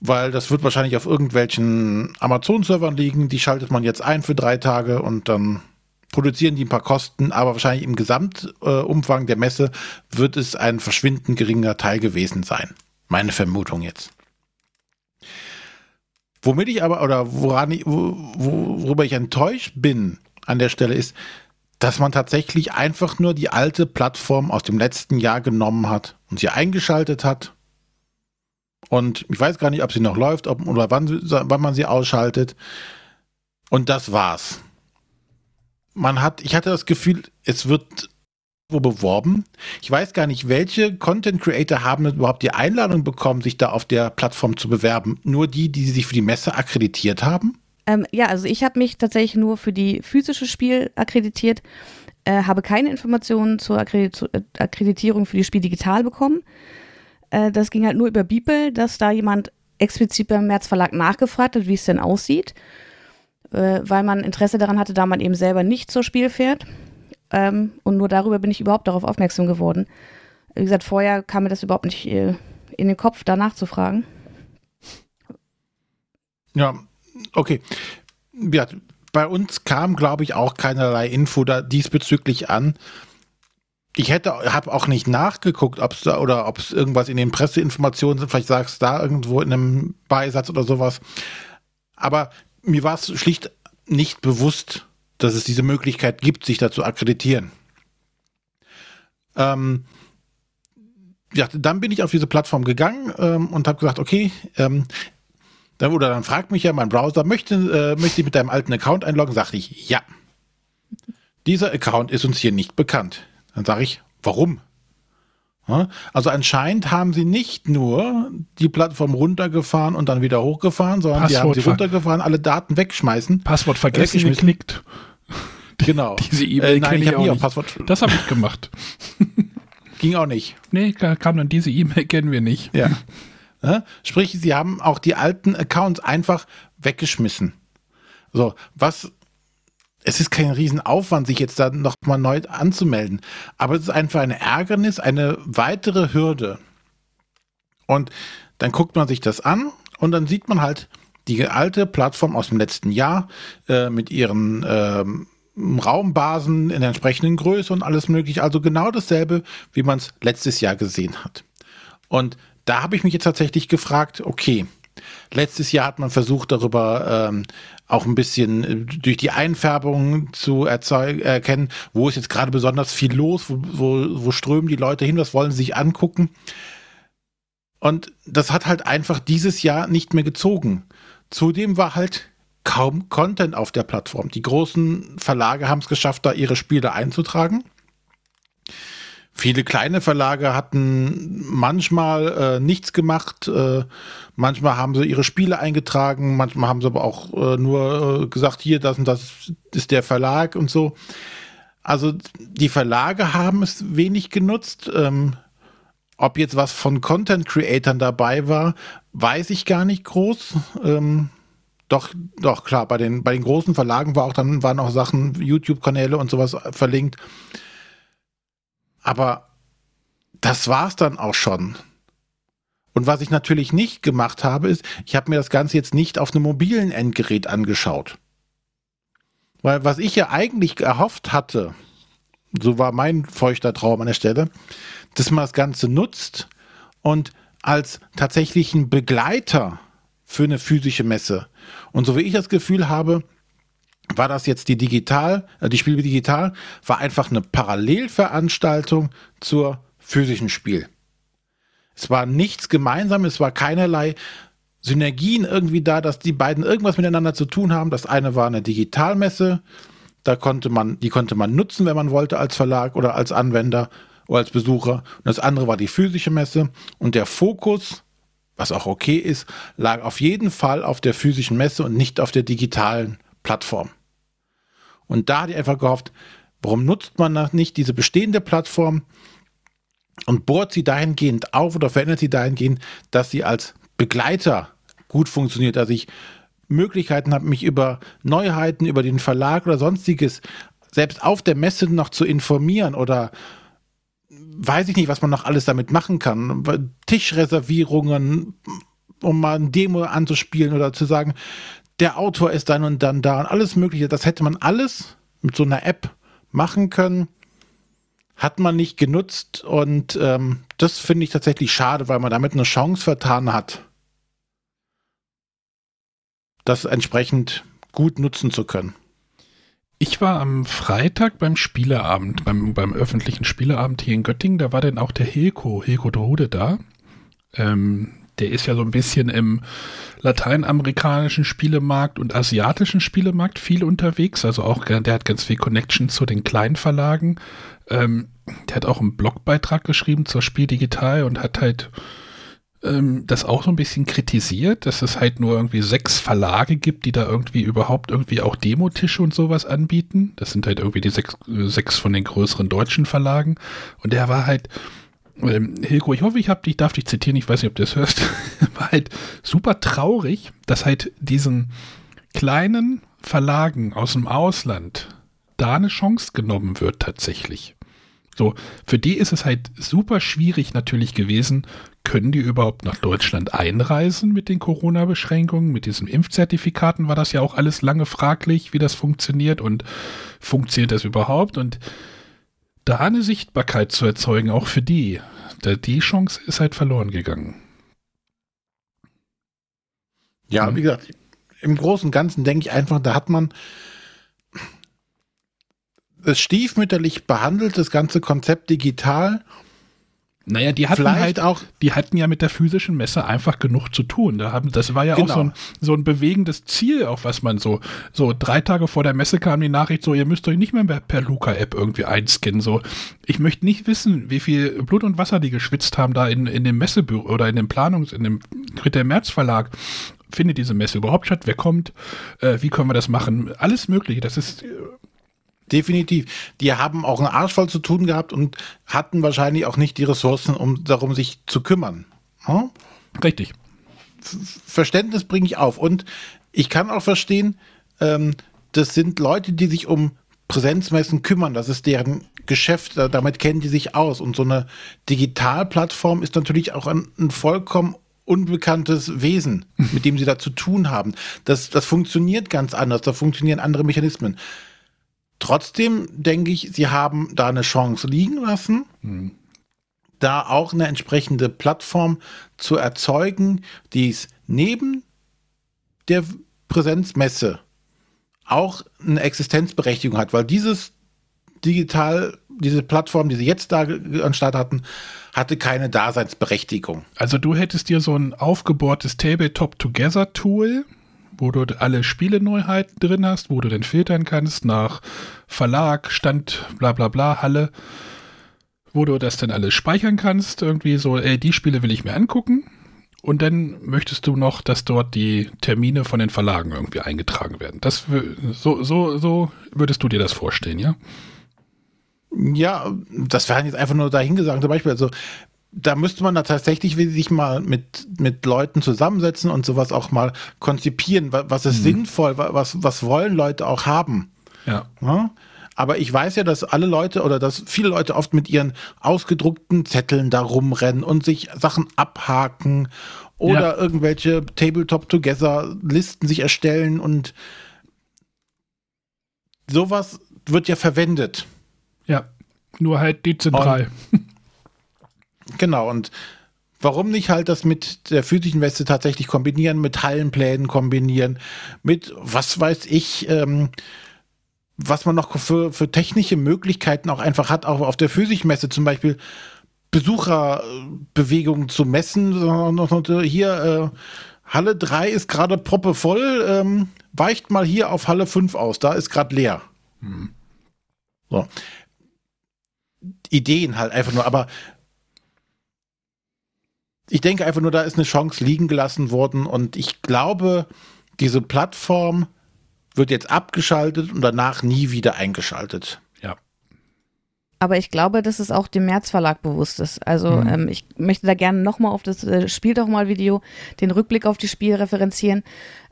Weil das wird wahrscheinlich auf irgendwelchen Amazon-Servern liegen. Die schaltet man jetzt ein für drei Tage und dann produzieren die ein paar Kosten, aber wahrscheinlich im Gesamtumfang der Messe wird es ein verschwindend geringer Teil gewesen sein. Meine Vermutung jetzt. Womit ich aber, oder woran ich, worüber ich enttäuscht bin an der Stelle ist, dass man tatsächlich einfach nur die alte Plattform aus dem letzten Jahr genommen hat und sie eingeschaltet hat. Und ich weiß gar nicht, ob sie noch läuft ob, oder wann, wann man sie ausschaltet. Und das war's. Man hat, ich hatte das Gefühl, es wird wo beworben. Ich weiß gar nicht, welche Content Creator haben überhaupt die Einladung bekommen, sich da auf der Plattform zu bewerben. Nur die, die sich für die Messe akkreditiert haben? Ähm, ja, also ich habe mich tatsächlich nur für die physische Spiel akkreditiert, äh, habe keine Informationen zur Akkredit äh, Akkreditierung für die Spiel digital bekommen. Äh, das ging halt nur über Beeple, dass da jemand explizit beim März Verlag nachgefragt hat, wie es denn aussieht, äh, weil man Interesse daran hatte, da man eben selber nicht zur Spiel fährt. Ähm, und nur darüber bin ich überhaupt darauf aufmerksam geworden. Wie gesagt, vorher kam mir das überhaupt nicht äh, in den Kopf, danach zu fragen. Ja, okay. Ja, bei uns kam, glaube ich, auch keinerlei Info da diesbezüglich an. Ich hätte, habe auch nicht nachgeguckt, ob es da oder ob es irgendwas in den Presseinformationen sind. Vielleicht sagst du da irgendwo in einem Beisatz oder sowas. Aber mir war es schlicht nicht bewusst, dass es diese Möglichkeit gibt, sich da zu akkreditieren. Ähm, ja, dann bin ich auf diese Plattform gegangen ähm, und habe gesagt, okay, ähm, dann, oder dann fragt mich ja mein Browser, möchte, äh, möchte ich mit deinem alten Account einloggen? Sagte ich, ja. Dieser Account ist uns hier nicht bekannt. Dann sage ich, warum? Also anscheinend haben sie nicht nur die Plattform runtergefahren und dann wieder hochgefahren, sondern Passwort sie haben sie runtergefahren, alle Daten wegschmeißen. Passwort vergessen, geklickt. Genau. Diese E-Mail äh, kenne ich, ich auch nicht. Passwort. Das habe ich gemacht. Ging auch nicht. Nee, kam dann diese E-Mail kennen wir nicht. Ja. Sprich, sie haben auch die alten Accounts einfach weggeschmissen. So, was es ist kein Riesenaufwand, sich jetzt da nochmal neu anzumelden. Aber es ist einfach ein Ärgernis, eine weitere Hürde. Und dann guckt man sich das an und dann sieht man halt die alte Plattform aus dem letzten Jahr äh, mit ihren ähm, Raumbasen in der entsprechenden Größe und alles mögliche. Also genau dasselbe, wie man es letztes Jahr gesehen hat. Und da habe ich mich jetzt tatsächlich gefragt, okay, letztes Jahr hat man versucht, darüber ähm, auch ein bisschen äh, durch die Einfärbung zu erkennen, wo ist jetzt gerade besonders viel los, wo, wo, wo strömen die Leute hin, was wollen sie sich angucken. Und das hat halt einfach dieses Jahr nicht mehr gezogen. Zudem war halt kaum Content auf der Plattform. Die großen Verlage haben es geschafft, da ihre Spiele einzutragen. Viele kleine Verlage hatten manchmal äh, nichts gemacht, äh, manchmal haben sie ihre Spiele eingetragen, manchmal haben sie aber auch äh, nur äh, gesagt, hier, das und das ist der Verlag und so. Also die Verlage haben es wenig genutzt. Ähm, Ob jetzt was von Content-Creatern dabei war, weiß ich gar nicht groß. Ähm, doch, doch, klar, bei den, bei den großen Verlagen war auch dann, waren auch Sachen, YouTube-Kanäle und sowas verlinkt. Aber das war's dann auch schon. Und was ich natürlich nicht gemacht habe, ist, ich habe mir das Ganze jetzt nicht auf einem mobilen Endgerät angeschaut. Weil was ich ja eigentlich erhofft hatte, so war mein feuchter Traum an der Stelle, dass man das Ganze nutzt und als tatsächlichen Begleiter für eine physische Messe. Und so wie ich das Gefühl habe, war das jetzt die digital, äh, die Spiel digital, war einfach eine Parallelveranstaltung zur physischen Spiel. Es war nichts gemeinsam, es war keinerlei Synergien irgendwie da, dass die beiden irgendwas miteinander zu tun haben. Das eine war eine Digitalmesse, da konnte man, die konnte man nutzen, wenn man wollte, als Verlag oder als Anwender oder als Besucher. Und das andere war die physische Messe. Und der Fokus, was auch okay ist, lag auf jeden Fall auf der physischen Messe und nicht auf der digitalen Plattform. Und da hatte ich einfach gehofft, warum nutzt man nicht diese bestehende Plattform und bohrt sie dahingehend auf oder verändert sie dahingehend, dass sie als Begleiter gut funktioniert, dass ich Möglichkeiten habe, mich über Neuheiten, über den Verlag oder sonstiges selbst auf der Messe noch zu informieren oder weiß ich nicht, was man noch alles damit machen kann. Tischreservierungen, um mal ein Demo anzuspielen oder zu sagen, der Autor ist dann und dann da und alles Mögliche. Das hätte man alles mit so einer App machen können hat man nicht genutzt und ähm, das finde ich tatsächlich schade, weil man damit eine Chance vertan hat, das entsprechend gut nutzen zu können. Ich war am Freitag beim Spieleabend, beim, beim öffentlichen Spieleabend hier in Göttingen, da war dann auch der Hilko, Hilko Drode da. Ähm, der ist ja so ein bisschen im lateinamerikanischen Spielemarkt und asiatischen Spielemarkt viel unterwegs. Also auch, der hat ganz viel Connection zu den kleinen Verlagen. Ähm, der hat auch einen Blogbeitrag geschrieben zur Spiel Digital und hat halt ähm, das auch so ein bisschen kritisiert, dass es halt nur irgendwie sechs Verlage gibt, die da irgendwie überhaupt irgendwie auch Demotische und sowas anbieten. Das sind halt irgendwie die sechs, sechs von den größeren deutschen Verlagen. Und der war halt, ähm, Hilko, ich hoffe, ich, hab, ich darf dich zitieren, ich weiß nicht, ob du das hörst, war halt super traurig, dass halt diesen kleinen Verlagen aus dem Ausland da eine Chance genommen wird tatsächlich. So, für die ist es halt super schwierig natürlich gewesen, können die überhaupt nach Deutschland einreisen mit den Corona-Beschränkungen? Mit diesen Impfzertifikaten war das ja auch alles lange fraglich, wie das funktioniert und funktioniert das überhaupt? Und da eine Sichtbarkeit zu erzeugen, auch für die, die Chance ist halt verloren gegangen. Ja, mhm. wie gesagt, im Großen und Ganzen denke ich einfach, da hat man es stiefmütterlich behandelt, das ganze Konzept digital naja, die hatten Vielleicht halt auch, die hatten ja mit der physischen Messe einfach genug zu tun. Da haben, das war ja genau. auch so ein, so ein bewegendes Ziel, auf was man so, so drei Tage vor der Messe kam die Nachricht so, ihr müsst euch nicht mehr per Luca-App irgendwie einscannen. So, ich möchte nicht wissen, wie viel Blut und Wasser die geschwitzt haben da in, in dem Messebüro oder in dem Planungs-, in dem Ritter März Verlag. Findet diese Messe überhaupt statt? Wer kommt? Äh, wie können wir das machen? Alles Mögliche. Das ist, definitiv. Die haben auch einen Arsch voll zu tun gehabt und hatten wahrscheinlich auch nicht die Ressourcen, um darum sich zu kümmern. Hm? Richtig. Verständnis bringe ich auf. Und ich kann auch verstehen, ähm, das sind Leute, die sich um Präsenzmessen kümmern. Das ist deren Geschäft. Damit kennen die sich aus. Und so eine Digitalplattform ist natürlich auch ein, ein vollkommen unbekanntes Wesen, mit dem sie da zu tun haben. Das, das funktioniert ganz anders. Da funktionieren andere Mechanismen. Trotzdem denke ich, sie haben da eine Chance liegen lassen, mhm. da auch eine entsprechende Plattform zu erzeugen, die es neben der Präsenzmesse auch eine Existenzberechtigung hat, weil dieses digital, diese Plattform, die sie jetzt da an Start hatten, hatte keine Daseinsberechtigung. Also du hättest dir so ein aufgebohrtes Tabletop Together Tool wo du alle Spieleneuheiten drin hast, wo du dann filtern kannst nach Verlag, Stand, bla bla bla, Halle, wo du das dann alles speichern kannst, irgendwie so, ey, die Spiele will ich mir angucken. Und dann möchtest du noch, dass dort die Termine von den Verlagen irgendwie eingetragen werden. Das so, so, so würdest du dir das vorstellen, ja? Ja, das wäre jetzt einfach nur dahingesagt. Zum Beispiel, also da müsste man da tatsächlich sich mal mit, mit Leuten zusammensetzen und sowas auch mal konzipieren. Was ist mhm. sinnvoll? Was, was wollen Leute auch haben? Ja. ja. Aber ich weiß ja, dass alle Leute oder dass viele Leute oft mit ihren ausgedruckten Zetteln da rumrennen und sich Sachen abhaken oder ja. irgendwelche Tabletop-Together-Listen sich erstellen und sowas wird ja verwendet. Ja, nur halt dezentral. Und, genau, und warum nicht halt das mit der physischen Weste tatsächlich kombinieren, mit Hallenplänen kombinieren, mit, was weiß ich, ähm, was man noch für, für technische Möglichkeiten auch einfach hat, auch auf der Physikmesse zum Beispiel Besucherbewegungen zu messen. Hier, äh, Halle 3 ist gerade proppevoll, ähm, weicht mal hier auf Halle 5 aus, da ist gerade leer. Hm. So. Ideen halt einfach nur, aber ich denke einfach nur, da ist eine Chance liegen gelassen worden und ich glaube, diese Plattform wird jetzt abgeschaltet und danach nie wieder eingeschaltet. Ja. Aber ich glaube, dass es auch dem März Verlag bewusst ist. Also mhm. ähm, ich möchte da gerne nochmal auf das äh, Spiel doch mal Video, den Rückblick auf die Spiel referenzieren.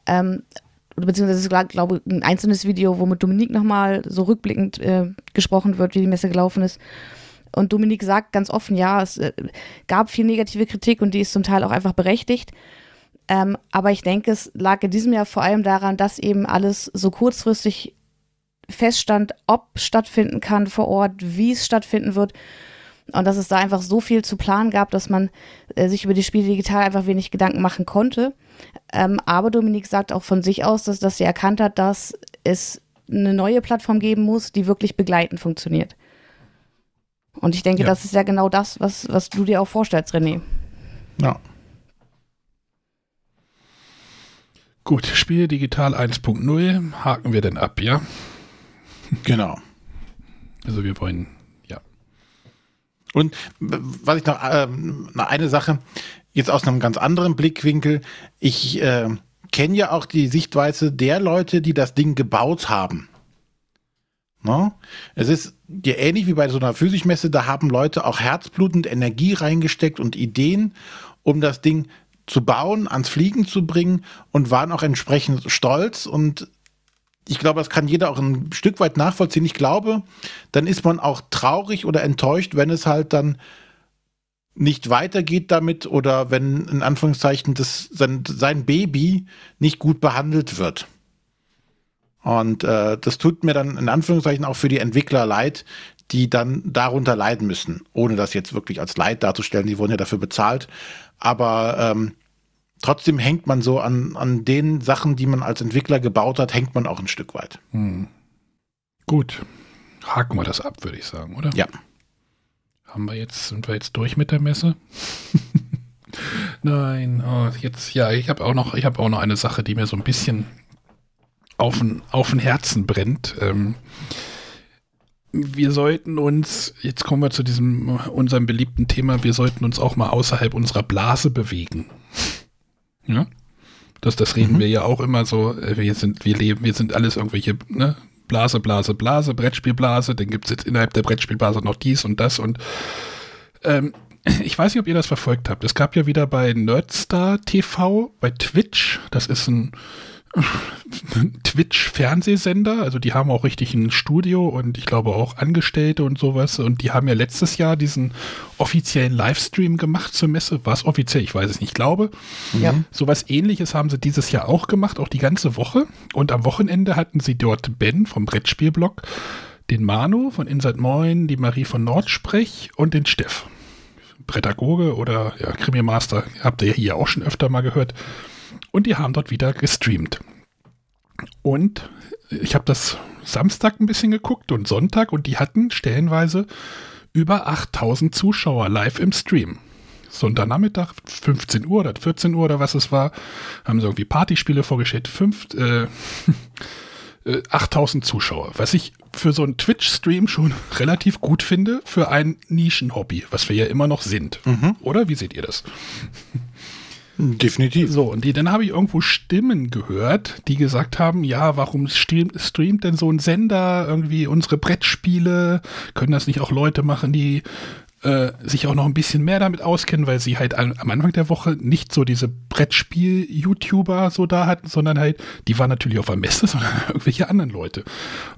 Ähm, beziehungsweise ist, glaube ich, ein einzelnes Video, wo mit Dominik nochmal so rückblickend äh, gesprochen wird, wie die Messe gelaufen ist. Und Dominik sagt ganz offen, ja, es äh, gab viel negative Kritik und die ist zum Teil auch einfach berechtigt. Ähm, aber ich denke, es lag in diesem Jahr vor allem daran, dass eben alles so kurzfristig feststand, ob stattfinden kann vor Ort, wie es stattfinden wird. Und dass es da einfach so viel zu planen gab, dass man äh, sich über die Spiele digital einfach wenig Gedanken machen konnte. Ähm, aber Dominik sagt auch von sich aus, dass, dass sie erkannt hat, dass es eine neue Plattform geben muss, die wirklich begleitend funktioniert. Und ich denke, ja. das ist ja genau das, was, was du dir auch vorstellst, René. Ja. Gut, Spiel Digital 1.0 haken wir denn ab, ja? Genau. Also wir wollen, ja. Und was ich noch, äh, eine Sache, jetzt aus einem ganz anderen Blickwinkel, ich äh, kenne ja auch die Sichtweise der Leute, die das Ding gebaut haben. No? Es ist ja ähnlich wie bei so einer Physikmesse, da haben Leute auch Herzblut und Energie reingesteckt und Ideen, um das Ding zu bauen, ans Fliegen zu bringen und waren auch entsprechend stolz und ich glaube, das kann jeder auch ein Stück weit nachvollziehen. Ich glaube, dann ist man auch traurig oder enttäuscht, wenn es halt dann nicht weitergeht damit oder wenn in Anführungszeichen das, sein, sein Baby nicht gut behandelt wird. Und äh, das tut mir dann in Anführungszeichen auch für die Entwickler leid, die dann darunter leiden müssen, ohne das jetzt wirklich als Leid darzustellen. Die wurden ja dafür bezahlt. Aber ähm, trotzdem hängt man so an, an den Sachen, die man als Entwickler gebaut hat, hängt man auch ein Stück weit. Hm. Gut. Haken wir das ab, würde ich sagen, oder? Ja. Haben wir jetzt, sind wir jetzt durch mit der Messe? Nein, oh, jetzt, ja, ich habe auch noch, ich habe auch noch eine Sache, die mir so ein bisschen auf den, auf Herzen brennt. Ähm, wir sollten uns, jetzt kommen wir zu diesem, unserem beliebten Thema, wir sollten uns auch mal außerhalb unserer Blase bewegen. Ja? Das, das reden mhm. wir ja auch immer so, äh, wir sind, wir leben, wir sind alles irgendwelche, ne? Blase, Blase, Blase, Brettspielblase, dann gibt es jetzt innerhalb der Brettspielblase noch dies und das und ähm, ich weiß nicht, ob ihr das verfolgt habt. Es gab ja wieder bei Nerdstar TV, bei Twitch, das ist ein Twitch-Fernsehsender, also die haben auch richtig ein Studio und ich glaube auch Angestellte und sowas. Und die haben ja letztes Jahr diesen offiziellen Livestream gemacht zur Messe. War es offiziell? Ich weiß es nicht, ich glaube. Ja. Sowas ähnliches haben sie dieses Jahr auch gemacht, auch die ganze Woche. Und am Wochenende hatten sie dort Ben vom Brettspielblog, den Manu von Inside Moin, die Marie von Nordsprech und den Steff. Prädagoge oder ja, Krimi Master, habt ihr hier auch schon öfter mal gehört. Und die haben dort wieder gestreamt. Und ich habe das Samstag ein bisschen geguckt und Sonntag und die hatten stellenweise über 8000 Zuschauer live im Stream. Sonntagnachmittag, 15 Uhr oder 14 Uhr oder was es war, haben sie irgendwie Partyspiele vorgestellt. Fünf, äh, 8000 äh, Zuschauer, was ich für so einen Twitch-Stream schon relativ gut finde für ein Nischenhobby, was wir ja immer noch sind. Mhm. Oder wie seht ihr das? Definitiv. So, und die, dann habe ich irgendwo Stimmen gehört, die gesagt haben, ja, warum stream, streamt denn so ein Sender irgendwie unsere Brettspiele? Können das nicht auch Leute machen, die äh, sich auch noch ein bisschen mehr damit auskennen, weil sie halt am Anfang der Woche nicht so diese Brettspiel-YouTuber so da hatten, sondern halt, die waren natürlich auf der Messe, sondern irgendwelche anderen Leute.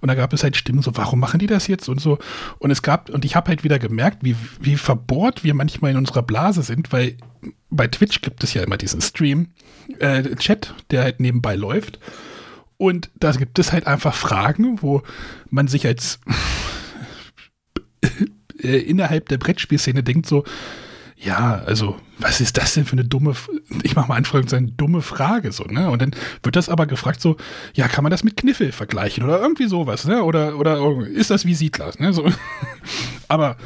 Und da gab es halt Stimmen so, warum machen die das jetzt und so. Und es gab, und ich habe halt wieder gemerkt, wie, wie verbohrt wir manchmal in unserer Blase sind, weil bei Twitch gibt es ja immer diesen Stream-Chat, äh, der halt nebenbei läuft. Und da gibt es halt einfach Fragen, wo man sich als äh, innerhalb der Brettspielszene denkt so, ja, also, was ist das denn für eine dumme, ich mache mal Anfragen, so eine dumme Frage, so, ne? Und dann wird das aber gefragt, so, ja, kann man das mit Kniffel vergleichen oder irgendwie sowas, ne? Oder, oder ist das wie Siedler, ne? So. aber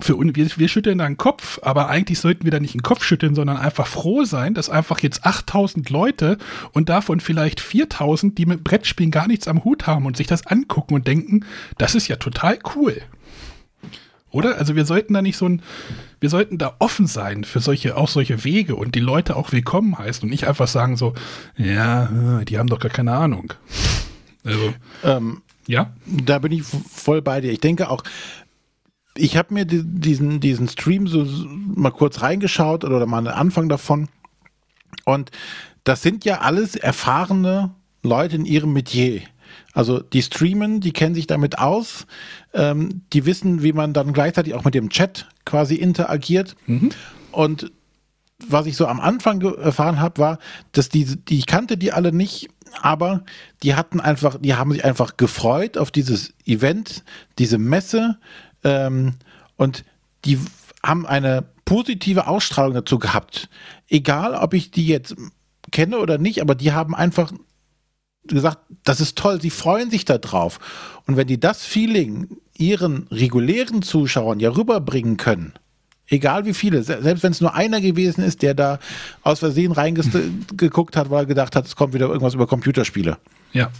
für uns, wir, wir schütteln da einen Kopf, aber eigentlich sollten wir da nicht einen Kopf schütteln, sondern einfach froh sein, dass einfach jetzt 8000 Leute und davon vielleicht 4000, die mit Brettspielen gar nichts am Hut haben und sich das angucken und denken, das ist ja total cool. Oder? Also wir sollten da nicht so ein, wir sollten da offen sein für solche, auch solche Wege und die Leute auch willkommen heißen und nicht einfach sagen so, ja, die haben doch gar keine Ahnung. Also, ähm, ja? Da bin ich voll bei dir. Ich denke auch, ich habe mir diesen, diesen Stream so mal kurz reingeschaut oder mal einen Anfang davon und das sind ja alles erfahrene Leute in ihrem Metier. Also die streamen, die kennen sich damit aus, ähm, die wissen, wie man dann gleichzeitig auch mit dem Chat quasi interagiert. Mhm. Und was ich so am Anfang erfahren habe, war, dass die, die ich kannte die alle nicht, aber die hatten einfach, die haben sich einfach gefreut auf dieses Event, diese Messe ähm, und die haben eine positive Ausstrahlung dazu gehabt. Egal, ob ich die jetzt kenne oder nicht, aber die haben einfach gesagt, das ist toll, sie freuen sich darauf. Und wenn die das Feeling ihren regulären Zuschauern ja rüberbringen können, egal wie viele, selbst wenn es nur einer gewesen ist, der da aus Versehen reingeguckt hat, weil er gedacht hat, es kommt wieder irgendwas über Computerspiele. Ja.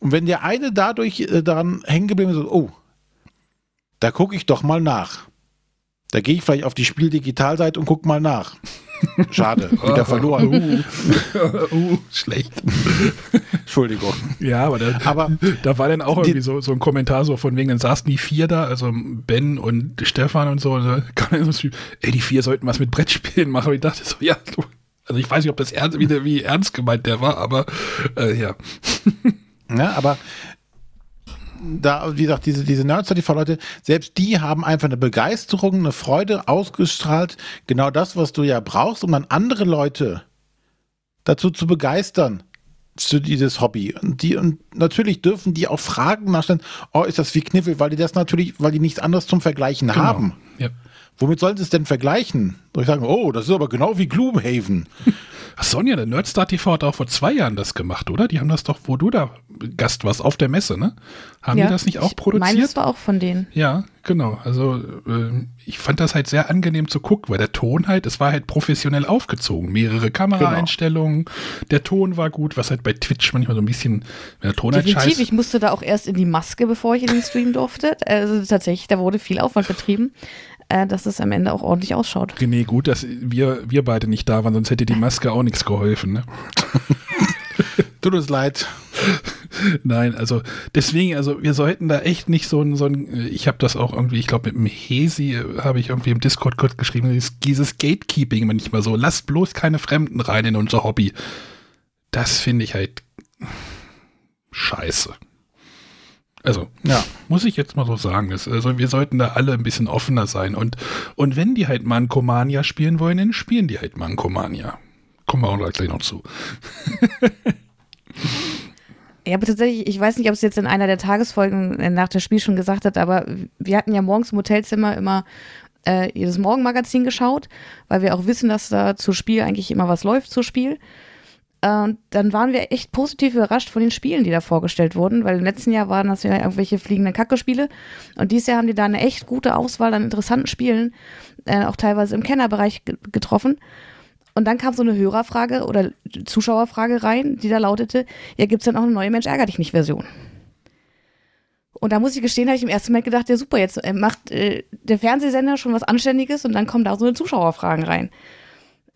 Und wenn der eine dadurch äh, daran hängen geblieben ist, oh, da gucke ich doch mal nach. Da gehe ich vielleicht auf die Spiel-Digital-Seite und gucke mal nach. Schade, wieder verloren. Uh, uh, schlecht. Entschuldigung. Ja, aber da, aber da war dann auch irgendwie so, so ein Kommentar so von wegen, dann saßen die vier da, also Ben und Stefan und so, und so ey, die vier sollten was mit Brettspielen machen. Und ich dachte so, ja, du, also ich weiß nicht, ob das ernst, wie, wie ernst gemeint der war, aber äh, ja. Ja, aber da, wie gesagt, diese, diese Nerds, die Leute, selbst die haben einfach eine Begeisterung, eine Freude ausgestrahlt. Genau das, was du ja brauchst, um dann andere Leute dazu zu begeistern für dieses Hobby. Und die, und natürlich dürfen die auch Fragen nachstellen, oh, ist das wie Kniffel, weil die das natürlich, weil die nichts anderes zum Vergleichen genau. haben. Ja. Womit sollen sie es denn vergleichen? Soll ich sagen, oh, das ist aber genau wie Gloomhaven. Sonja, der Nerdstar TV hat auch vor zwei Jahren das gemacht, oder? Die haben das doch, wo du da Gast warst, auf der Messe, ne? Haben ja, die das nicht auch produziert? Meines war auch von denen. Ja, genau. Also äh, ich fand das halt sehr angenehm zu gucken, weil der Ton halt, es war halt professionell aufgezogen. Mehrere Kameraeinstellungen, genau. der Ton war gut, was halt bei Twitch manchmal so ein bisschen, wenn der Ton halt Definitiv, halt scheiße. ich musste da auch erst in die Maske, bevor ich in den Stream durfte. Also tatsächlich, da wurde viel Aufwand betrieben äh, dass es am Ende auch ordentlich ausschaut. René, gut, dass wir, wir beide nicht da waren, sonst hätte die Maske auch nichts geholfen. Ne? Tut uns leid. Nein, also deswegen, also wir sollten da echt nicht so ein, so ein ich habe das auch irgendwie, ich glaube mit dem Hesi äh, habe ich irgendwie im Discord kurz geschrieben, dieses, dieses Gatekeeping manchmal so, lasst bloß keine Fremden rein in unser Hobby. Das finde ich halt scheiße. Also, ja. muss ich jetzt mal so sagen. also, wir sollten da alle ein bisschen offener sein. Und, und wenn die halt Mankomania spielen wollen, dann spielen die halt Mankomania. Kommen wir auch gleich noch zu. Ja, aber tatsächlich, ich weiß nicht, ob es jetzt in einer der Tagesfolgen nach dem Spiel schon gesagt hat, aber wir hatten ja morgens im Hotelzimmer immer äh, jedes Morgenmagazin geschaut, weil wir auch wissen, dass da zu Spiel eigentlich immer was läuft zu Spiel. Äh, und dann waren wir echt positiv überrascht von den Spielen, die da vorgestellt wurden, weil im letzten Jahr waren das ja irgendwelche fliegenden Kacke-Spiele und dieses Jahr haben die da eine echt gute Auswahl an interessanten Spielen, äh, auch teilweise im Kennerbereich getroffen. Und dann kam so eine Hörerfrage oder Zuschauerfrage rein, die da lautete, ja, gibt es denn auch eine neue Mensch ärger dich nicht Version? Und da muss ich gestehen, habe ich im ersten Moment gedacht, ja super, jetzt äh, macht äh, der Fernsehsender schon was Anständiges und dann kommen da so eine Zuschauerfragen rein.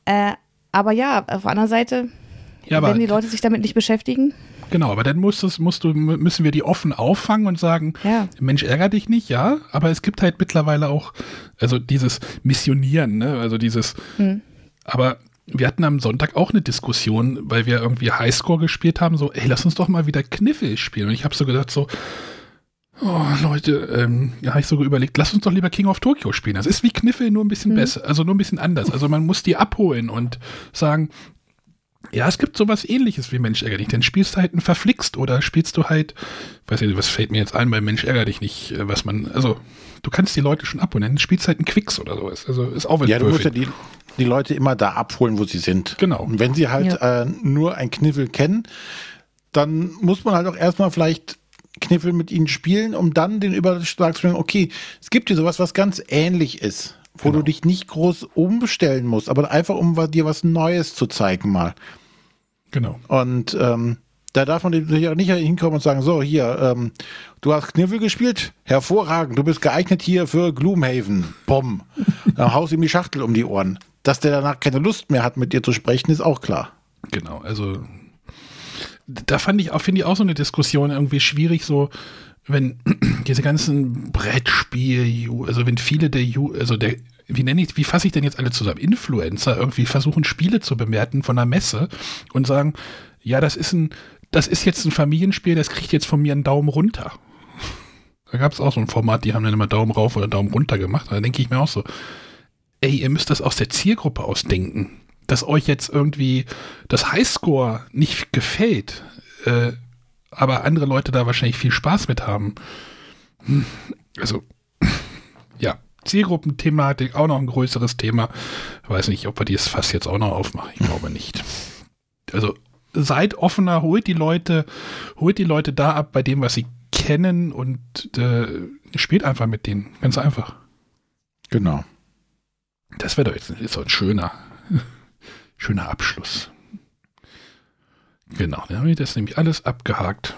Äh, aber ja, auf der anderen Seite, ja, wenn die Leute sich damit nicht beschäftigen. Genau, aber dann musst, es, musst du, müssen wir die offen auffangen und sagen, ja. Mensch, ärger dich nicht, ja, aber es gibt halt mittlerweile auch, also dieses Missionieren, ne? also dieses, hm. aber wir hatten am Sonntag auch eine Diskussion, weil wir irgendwie Highscore gespielt haben, so, ey, lass uns doch mal wieder Kniffel spielen. Und ich habe so gedacht, so, oh, Leute, ähm, ja, habe ich so überlegt, lass uns doch lieber King of Tokyo spielen. Das ist wie Kniffel, nur ein bisschen mhm. besser, also nur ein bisschen anders. Also man muss die abholen und sagen, ja, es gibt sowas ähnliches wie Mensch ärger dich. Dann spielst du halt ein Verflixt oder spielst du halt, weiß nicht, was fällt mir jetzt ein bei Mensch ärger dich nicht, äh, was man, also du kannst die Leute schon abholen, dann spielst du halt ein Quicks oder sowas. Also ist auch Ja, du musst ja die, die Leute immer da abholen, wo sie sind. Genau. Und wenn sie halt ja. äh, nur ein Kniffel kennen, dann muss man halt auch erstmal vielleicht Kniffel mit ihnen spielen, um dann den Überschlag zu bringen, okay, es gibt hier sowas, was ganz ähnlich ist, wo genau. du dich nicht groß umstellen musst, aber einfach um dir was Neues zu zeigen mal. Genau. Und ähm, da darf man natürlich nicht hinkommen und sagen, so, hier, ähm, du hast Kniffel gespielt, hervorragend, du bist geeignet hier für Gloomhaven, Bom. Dann haust ihm die Schachtel um die Ohren. Dass der danach keine Lust mehr hat, mit dir zu sprechen, ist auch klar. Genau, also da fand ich auch, finde ich auch so eine Diskussion irgendwie schwierig, so wenn diese ganzen Brettspiele, also wenn viele der, also der, wie nenne ich, wie fasse ich denn jetzt alle zusammen? Influencer irgendwie versuchen Spiele zu bemerken von einer Messe und sagen, ja, das ist ein, das ist jetzt ein Familienspiel, das kriegt jetzt von mir einen Daumen runter. Da gab es auch so ein Format, die haben dann immer Daumen rauf oder Daumen runter gemacht. Da denke ich mir auch so, ey, ihr müsst das aus der Zielgruppe ausdenken dass euch jetzt irgendwie das Highscore nicht gefällt, äh, aber andere Leute da wahrscheinlich viel Spaß mit haben. Hm, also, Zielgruppenthematik auch noch ein größeres Thema. Ich weiß nicht, ob wir dieses Fass jetzt auch noch aufmachen. Ich glaube nicht. Also, seid offener, holt die Leute, holt die Leute da ab bei dem, was sie kennen und äh, spielt einfach mit denen. Ganz einfach. Genau. Das wäre doch jetzt ist doch ein schöner, Schöner Abschluss. Genau, dann haben wir das nämlich alles abgehakt.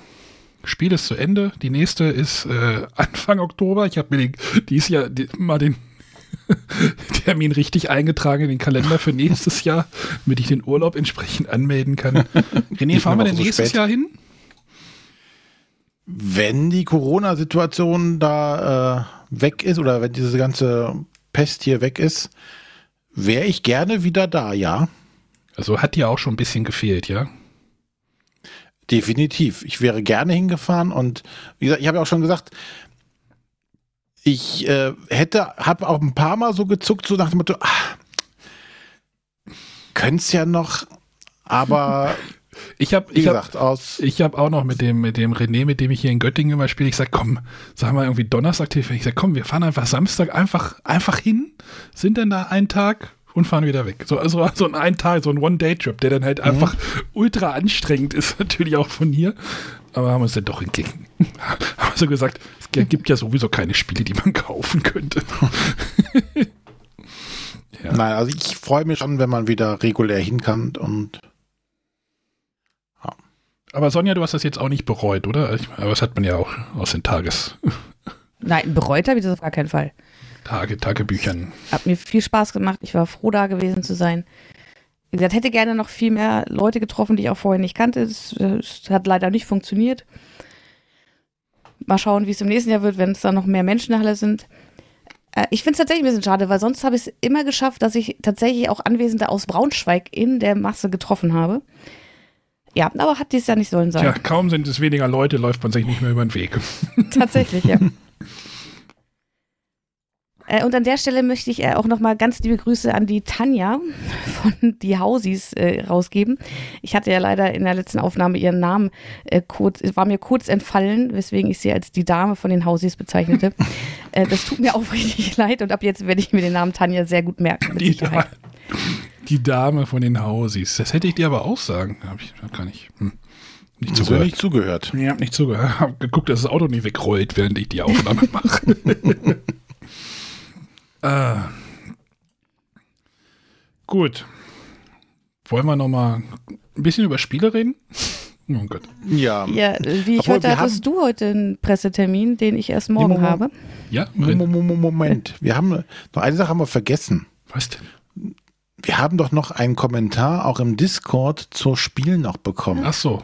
Spiel ist zu Ende. Die nächste ist äh, Anfang Oktober. Ich habe mir den, dieses Jahr die, mal den Termin richtig eingetragen in den Kalender für nächstes Jahr, damit ich den Urlaub entsprechend anmelden kann. René, fahren wir denn so nächstes spät. Jahr hin? Wenn die Corona-Situation da äh, weg ist oder wenn diese ganze Pest hier weg ist, wäre ich gerne wieder da, ja. Also hat dir auch schon ein bisschen gefehlt, ja? Definitiv. Ich wäre gerne hingefahren und wie gesagt, ich habe ja auch schon gesagt, ich äh, hätte, habe auch ein paar Mal so gezuckt, so nach dem Motto, könnte es ja noch, aber ich habe ich hab, ich habe auch noch mit dem mit dem René, mit dem ich hier in Göttingen immer spiele, ich sag, komm, sag mal irgendwie Donnerstag, ich sag, komm, wir fahren einfach Samstag einfach einfach hin, sind dann da einen Tag, und fahren wieder weg. So, also so ein ein Tag, so ein One-Day-Trip, der dann halt mhm. einfach ultra anstrengend ist, natürlich auch von hier. Aber haben wir uns dann doch entgegen. haben wir so gesagt, es gibt ja sowieso keine Spiele, die man kaufen könnte. ja. Nein, also ich freue mich schon, wenn man wieder regulär hin kann und aber Sonja, du hast das jetzt auch nicht bereut, oder? Aber das hat man ja auch aus den Tages. Nein, bereut habe ich das auf gar keinen Fall. Tage, Tagebüchern. Hat mir viel Spaß gemacht. Ich war froh, da gewesen zu sein. Wie gesagt, hätte gerne noch viel mehr Leute getroffen, die ich auch vorher nicht kannte. Es, hat leider nicht funktioniert. Mal schauen, wie es im nächsten Jahr wird, wenn es da noch mehr Menschen in der Halle sind. Äh, ich finde es tatsächlich ein bisschen schade, weil sonst habe ich es immer geschafft, dass ich tatsächlich auch Anwesende aus Braunschweig in der Masse getroffen habe. Ja, aber hat dies ja nicht sollen sein. Ja, kaum sind es weniger Leute, läuft man sich nicht mehr über den Weg. Tatsächlich, ja. Äh, und an der Stelle möchte ich äh, auch nochmal ganz liebe Grüße an die Tanja von die Hausis äh, rausgeben. Ich hatte ja leider in der letzten Aufnahme ihren Namen äh, kurz, war mir kurz entfallen, weswegen ich sie als die Dame von den Hausis bezeichnete. Äh, das tut mir auch richtig leid und ab jetzt werde ich mir den Namen Tanja sehr gut merken. Die, da die, Dame von den Hausis. Das hätte ich dir aber auch sagen. Habe ich hab gar nicht. Hm. Nicht zugehört. nicht zugehört. Ich habe nicht zugehört. Hab geguckt, dass das Auto nicht wegrollt, während ich die Aufnahme mache. Äh, gut. Wollen wir noch mal ein bisschen über Spiele reden? Oh Gott. Ja. ja wie ich hörte, hattest du heute einen Pressetermin, den ich erst morgen Moment, habe. Ja, Moment. Wir haben noch eine Sache haben wir vergessen. Was denn? Wir haben doch noch einen Kommentar auch im Discord zur Spiel noch bekommen. Ach so.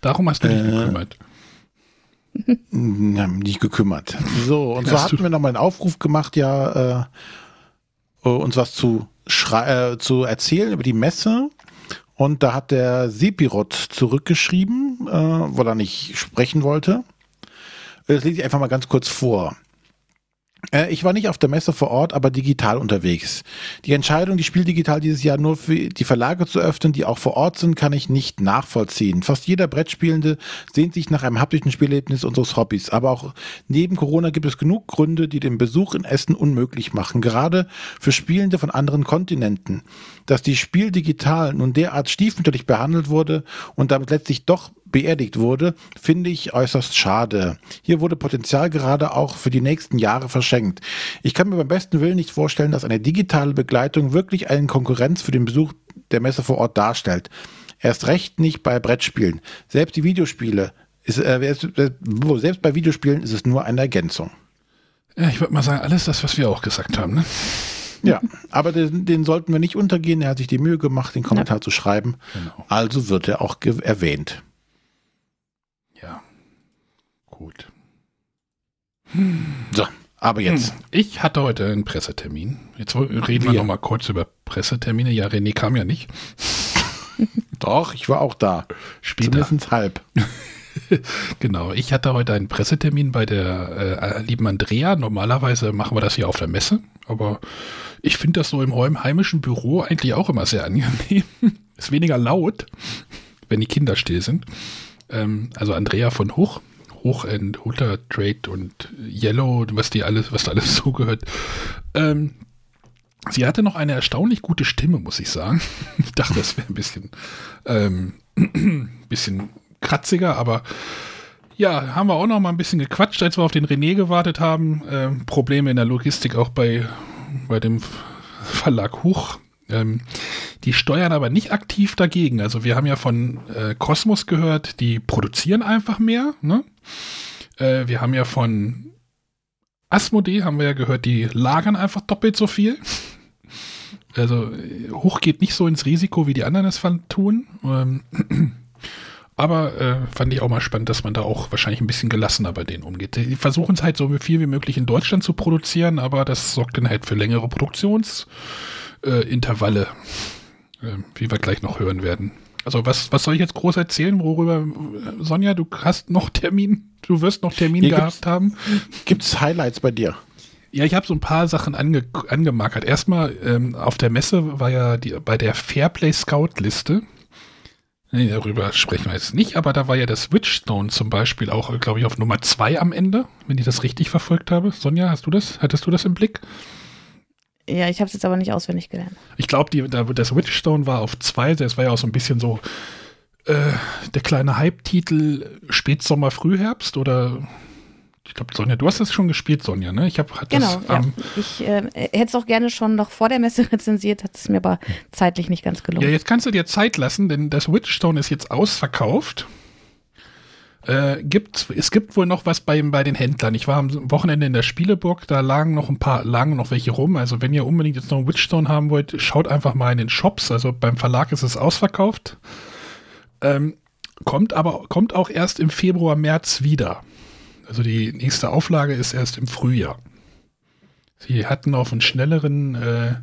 Darum hast du dich äh, gekümmert. Nicht gekümmert. So, und so hatten wir nochmal einen Aufruf gemacht, ja, äh, uns was zu, äh, zu erzählen über die Messe. Und da hat der Sepirot zurückgeschrieben, äh, weil er nicht sprechen wollte. Das lese ich einfach mal ganz kurz vor. Äh, ich war nicht auf der Messe vor Ort, aber digital unterwegs. Die Entscheidung, die Spiel digital dieses Jahr nur für die Verlage zu öffnen, die auch vor Ort sind, kann ich nicht nachvollziehen. Fast jeder Brettspielende sehnt sich nach einem haptischen Spielerlebnis unseres Hobbys. Aber auch neben Corona gibt es genug Gründe, die den Besuch in Essen unmöglich machen. Gerade für Spielende von anderen Kontinenten. Dass die Spiel digital nun derart stiefmütterlich behandelt wurde und damit letztlich doch beerdigt wurde, finde ich äußerst schade. Hier wurde Potenzial gerade auch für die nächsten Jahre verschenkt. Ich kann mir beim besten Willen nicht vorstellen, dass eine digitale Begleitung wirklich eine Konkurrenz für den Besuch der Messe vor Ort darstellt. Erst recht nicht bei Brettspielen. Selbst die Videospiele, ist, äh, selbst bei Videospielen ist es nur eine Ergänzung. Ja, ich würde mal sagen, alles das, was wir auch gesagt haben. Ne? Ja, aber den, den, sollten wir nicht untergehen. Er hat sich die Mühe gemacht, den Kommentar ja. zu schreiben. Genau. Also wird er auch erwähnt. Gut. So, aber jetzt. Hm, ich hatte heute einen Pressetermin. Jetzt reden wir, wir noch mal kurz über Pressetermine. Ja, René kam ja nicht. Doch, ich war auch da. Zumindest halb. genau, ich hatte heute einen Pressetermin bei der äh, lieben Andrea. Normalerweise machen wir das hier auf der Messe, aber ich finde das so im heimischen Büro eigentlich auch immer sehr angenehm. Ist weniger laut, wenn die Kinder still sind. Ähm, also Andrea von Hoch, Hochend, Hunter Trade und Yellow, was die alles, was da alles zugehört. Ähm, sie hatte noch eine erstaunlich gute Stimme, muss ich sagen. Ich dachte, das wäre ein bisschen, ähm, bisschen kratziger, aber ja, haben wir auch noch mal ein bisschen gequatscht, als wir auf den René gewartet haben. Ähm, Probleme in der Logistik auch bei, bei dem Verlag Huch. Ähm, die steuern aber nicht aktiv dagegen. Also wir haben ja von äh, Cosmos gehört, die produzieren einfach mehr. Ne? Äh, wir haben ja von Asmodee, haben wir ja gehört, die lagern einfach doppelt so viel. Also hoch geht nicht so ins Risiko, wie die anderen es tun. Ähm, aber äh, fand ich auch mal spannend, dass man da auch wahrscheinlich ein bisschen gelassener bei denen umgeht. Die versuchen es halt so viel wie möglich in Deutschland zu produzieren, aber das sorgt dann halt für längere Produktionsintervalle, äh, äh, wie wir gleich noch hören werden. Also was, was soll ich jetzt groß erzählen, worüber, Sonja, du hast noch Termin, du wirst noch Termin Hier gehabt haben. Gibt es Highlights bei dir? Ja, ich habe so ein paar Sachen ange, angemarkert. Erstmal ähm, auf der Messe war ja die, bei der Fairplay Scout Liste. Nee, darüber sprechen wir jetzt nicht, aber da war ja das Witchstone zum Beispiel auch, glaube ich, auf Nummer zwei am Ende, wenn ich das richtig verfolgt habe. Sonja, hast du das? Hattest du das im Blick? Ja, ich habe es jetzt aber nicht auswendig gelernt. Ich glaube, das Witchstone war auf zwei. Das war ja auch so ein bisschen so äh, der kleine Hype-Titel Spätsommer, Frühherbst oder ich glaube, Sonja, du hast das schon gespielt, Sonja, ne? Ich habe genau, das, ja. ähm, ich äh, hätte es auch gerne schon noch vor der Messe rezensiert, hat es mir aber zeitlich nicht ganz gelungen. Ja, jetzt kannst du dir Zeit lassen, denn das Witchstone ist jetzt ausverkauft. Äh, gibt, es gibt wohl noch was bei, bei den Händlern. Ich war am Wochenende in der Spieleburg, da lagen noch ein paar, lagen noch welche rum. Also wenn ihr unbedingt jetzt noch einen Witchstone haben wollt, schaut einfach mal in den Shops. Also beim Verlag ist es ausverkauft. Ähm, kommt aber, kommt auch erst im Februar, März wieder. Also die nächste Auflage ist erst im Frühjahr. Sie hatten auf einen schnelleren äh,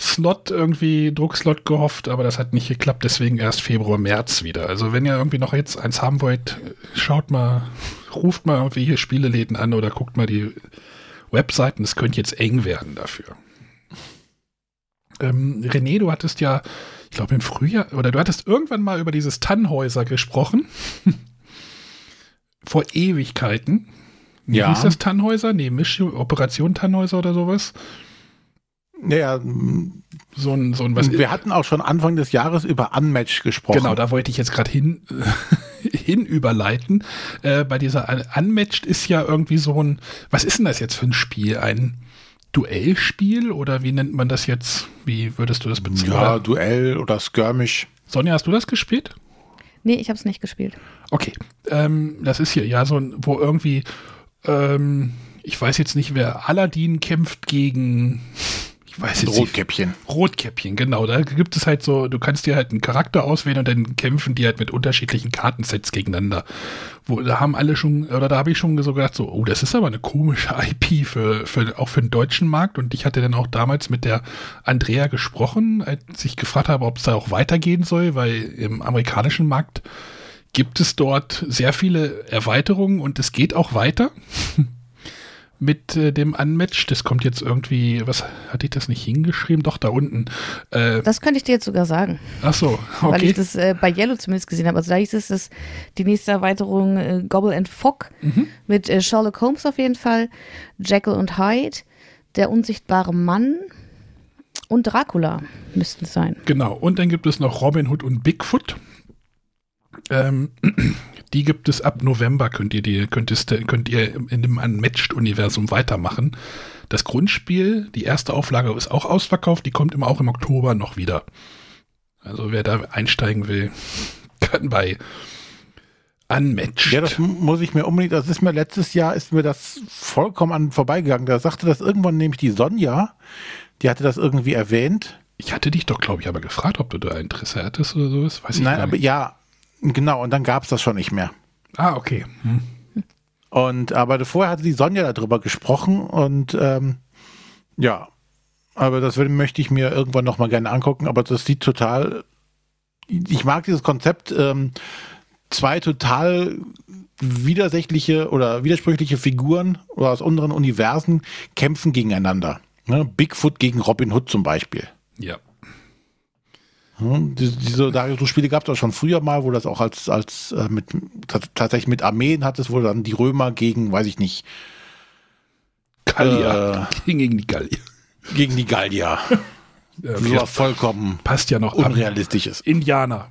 Slot irgendwie, Druckslot gehofft, aber das hat nicht geklappt, deswegen erst Februar, März wieder. Also wenn ihr irgendwie noch jetzt eins haben wollt, schaut mal, ruft mal irgendwie hier Spieleläden an oder guckt mal die Webseiten, es könnte jetzt eng werden dafür. Ähm, René, du hattest ja, ich glaube im Frühjahr, oder du hattest irgendwann mal über dieses Tannhäuser gesprochen. Vor Ewigkeiten. Ja. Hieß das Tannhäuser? Nee, Mission, Operation Tannhäuser oder sowas? Ja, so ein, so ein was. Wir hatten auch schon Anfang des Jahres über Unmatched gesprochen. Genau, da wollte ich jetzt gerade hin, hin überleiten. Äh, bei dieser Unmatched ist ja irgendwie so ein, was ist denn das jetzt für ein Spiel? Ein Duellspiel oder wie nennt man das jetzt? Wie würdest du das bezeichnen? Ja, Duell oder Skirmish. Sonja, hast du das gespielt? Nee, ich habe es nicht gespielt. Okay, ähm, das ist hier ja so ein, wo irgendwie, ähm, ich weiß jetzt nicht, wer Aladdin kämpft gegen weiß jetzt Rotkäppchen. Nicht. Rotkäppchen, genau. Da gibt es halt so, du kannst dir halt einen Charakter auswählen und dann kämpfen die halt mit unterschiedlichen Kartensets gegeneinander. Wo, da haben alle schon, oder da habe ich schon so gedacht, so, oh, das ist aber eine komische IP für, für, auch für den deutschen Markt. Und ich hatte dann auch damals mit der Andrea gesprochen, als ich gefragt habe, ob es da auch weitergehen soll, weil im amerikanischen Markt gibt es dort sehr viele Erweiterungen und es geht auch weiter. mit äh, dem Unmatch. Das kommt jetzt irgendwie, was hatte ich das nicht hingeschrieben? Doch, da unten. Äh, das könnte ich dir jetzt sogar sagen. Ach so, okay. Weil ich das äh, bei Yellow zumindest gesehen habe. Also da hieß es, dass die nächste Erweiterung äh, Gobble and Fogg mhm. mit äh, Sherlock Holmes auf jeden Fall, Jekyll und Hyde, der unsichtbare Mann und Dracula müssten es sein. Genau, und dann gibt es noch Robin Hood und Bigfoot. Ähm, die gibt es ab November, könnt ihr, die, könntest, könnt ihr in dem Unmatched-Universum weitermachen. Das Grundspiel, die erste Auflage ist auch ausverkauft, die kommt immer auch im Oktober noch wieder. Also wer da einsteigen will, kann bei Unmatched. Ja, das muss ich mir unbedingt, das ist mir letztes Jahr, ist mir das vollkommen an vorbeigegangen. Da sagte das irgendwann nämlich die Sonja, die hatte das irgendwie erwähnt. Ich hatte dich doch, glaube ich, aber gefragt, ob du da Interesse hattest oder so. Weiß ich Nein, aber ja, Genau, und dann gab es das schon nicht mehr. Ah, okay. Hm. Und aber vorher hatte die Sonja darüber gesprochen und ähm, ja, aber das möchte ich mir irgendwann nochmal gerne angucken, aber das sieht total. Ich mag dieses Konzept, ähm, zwei total widersächliche oder widersprüchliche Figuren oder aus unseren Universen kämpfen gegeneinander. Ne? Bigfoot gegen Robin Hood zum Beispiel. Ja. Hm, diese, so Spiele gab es auch schon früher mal, wo das auch als, als äh, mit tatsächlich mit Armeen hattest, wo dann die Römer gegen, weiß ich nicht, Gallier. Äh, gegen die Gallier. Gegen die Gallier. ja. So vollkommen passt ja noch unrealistisch ist. Indianer.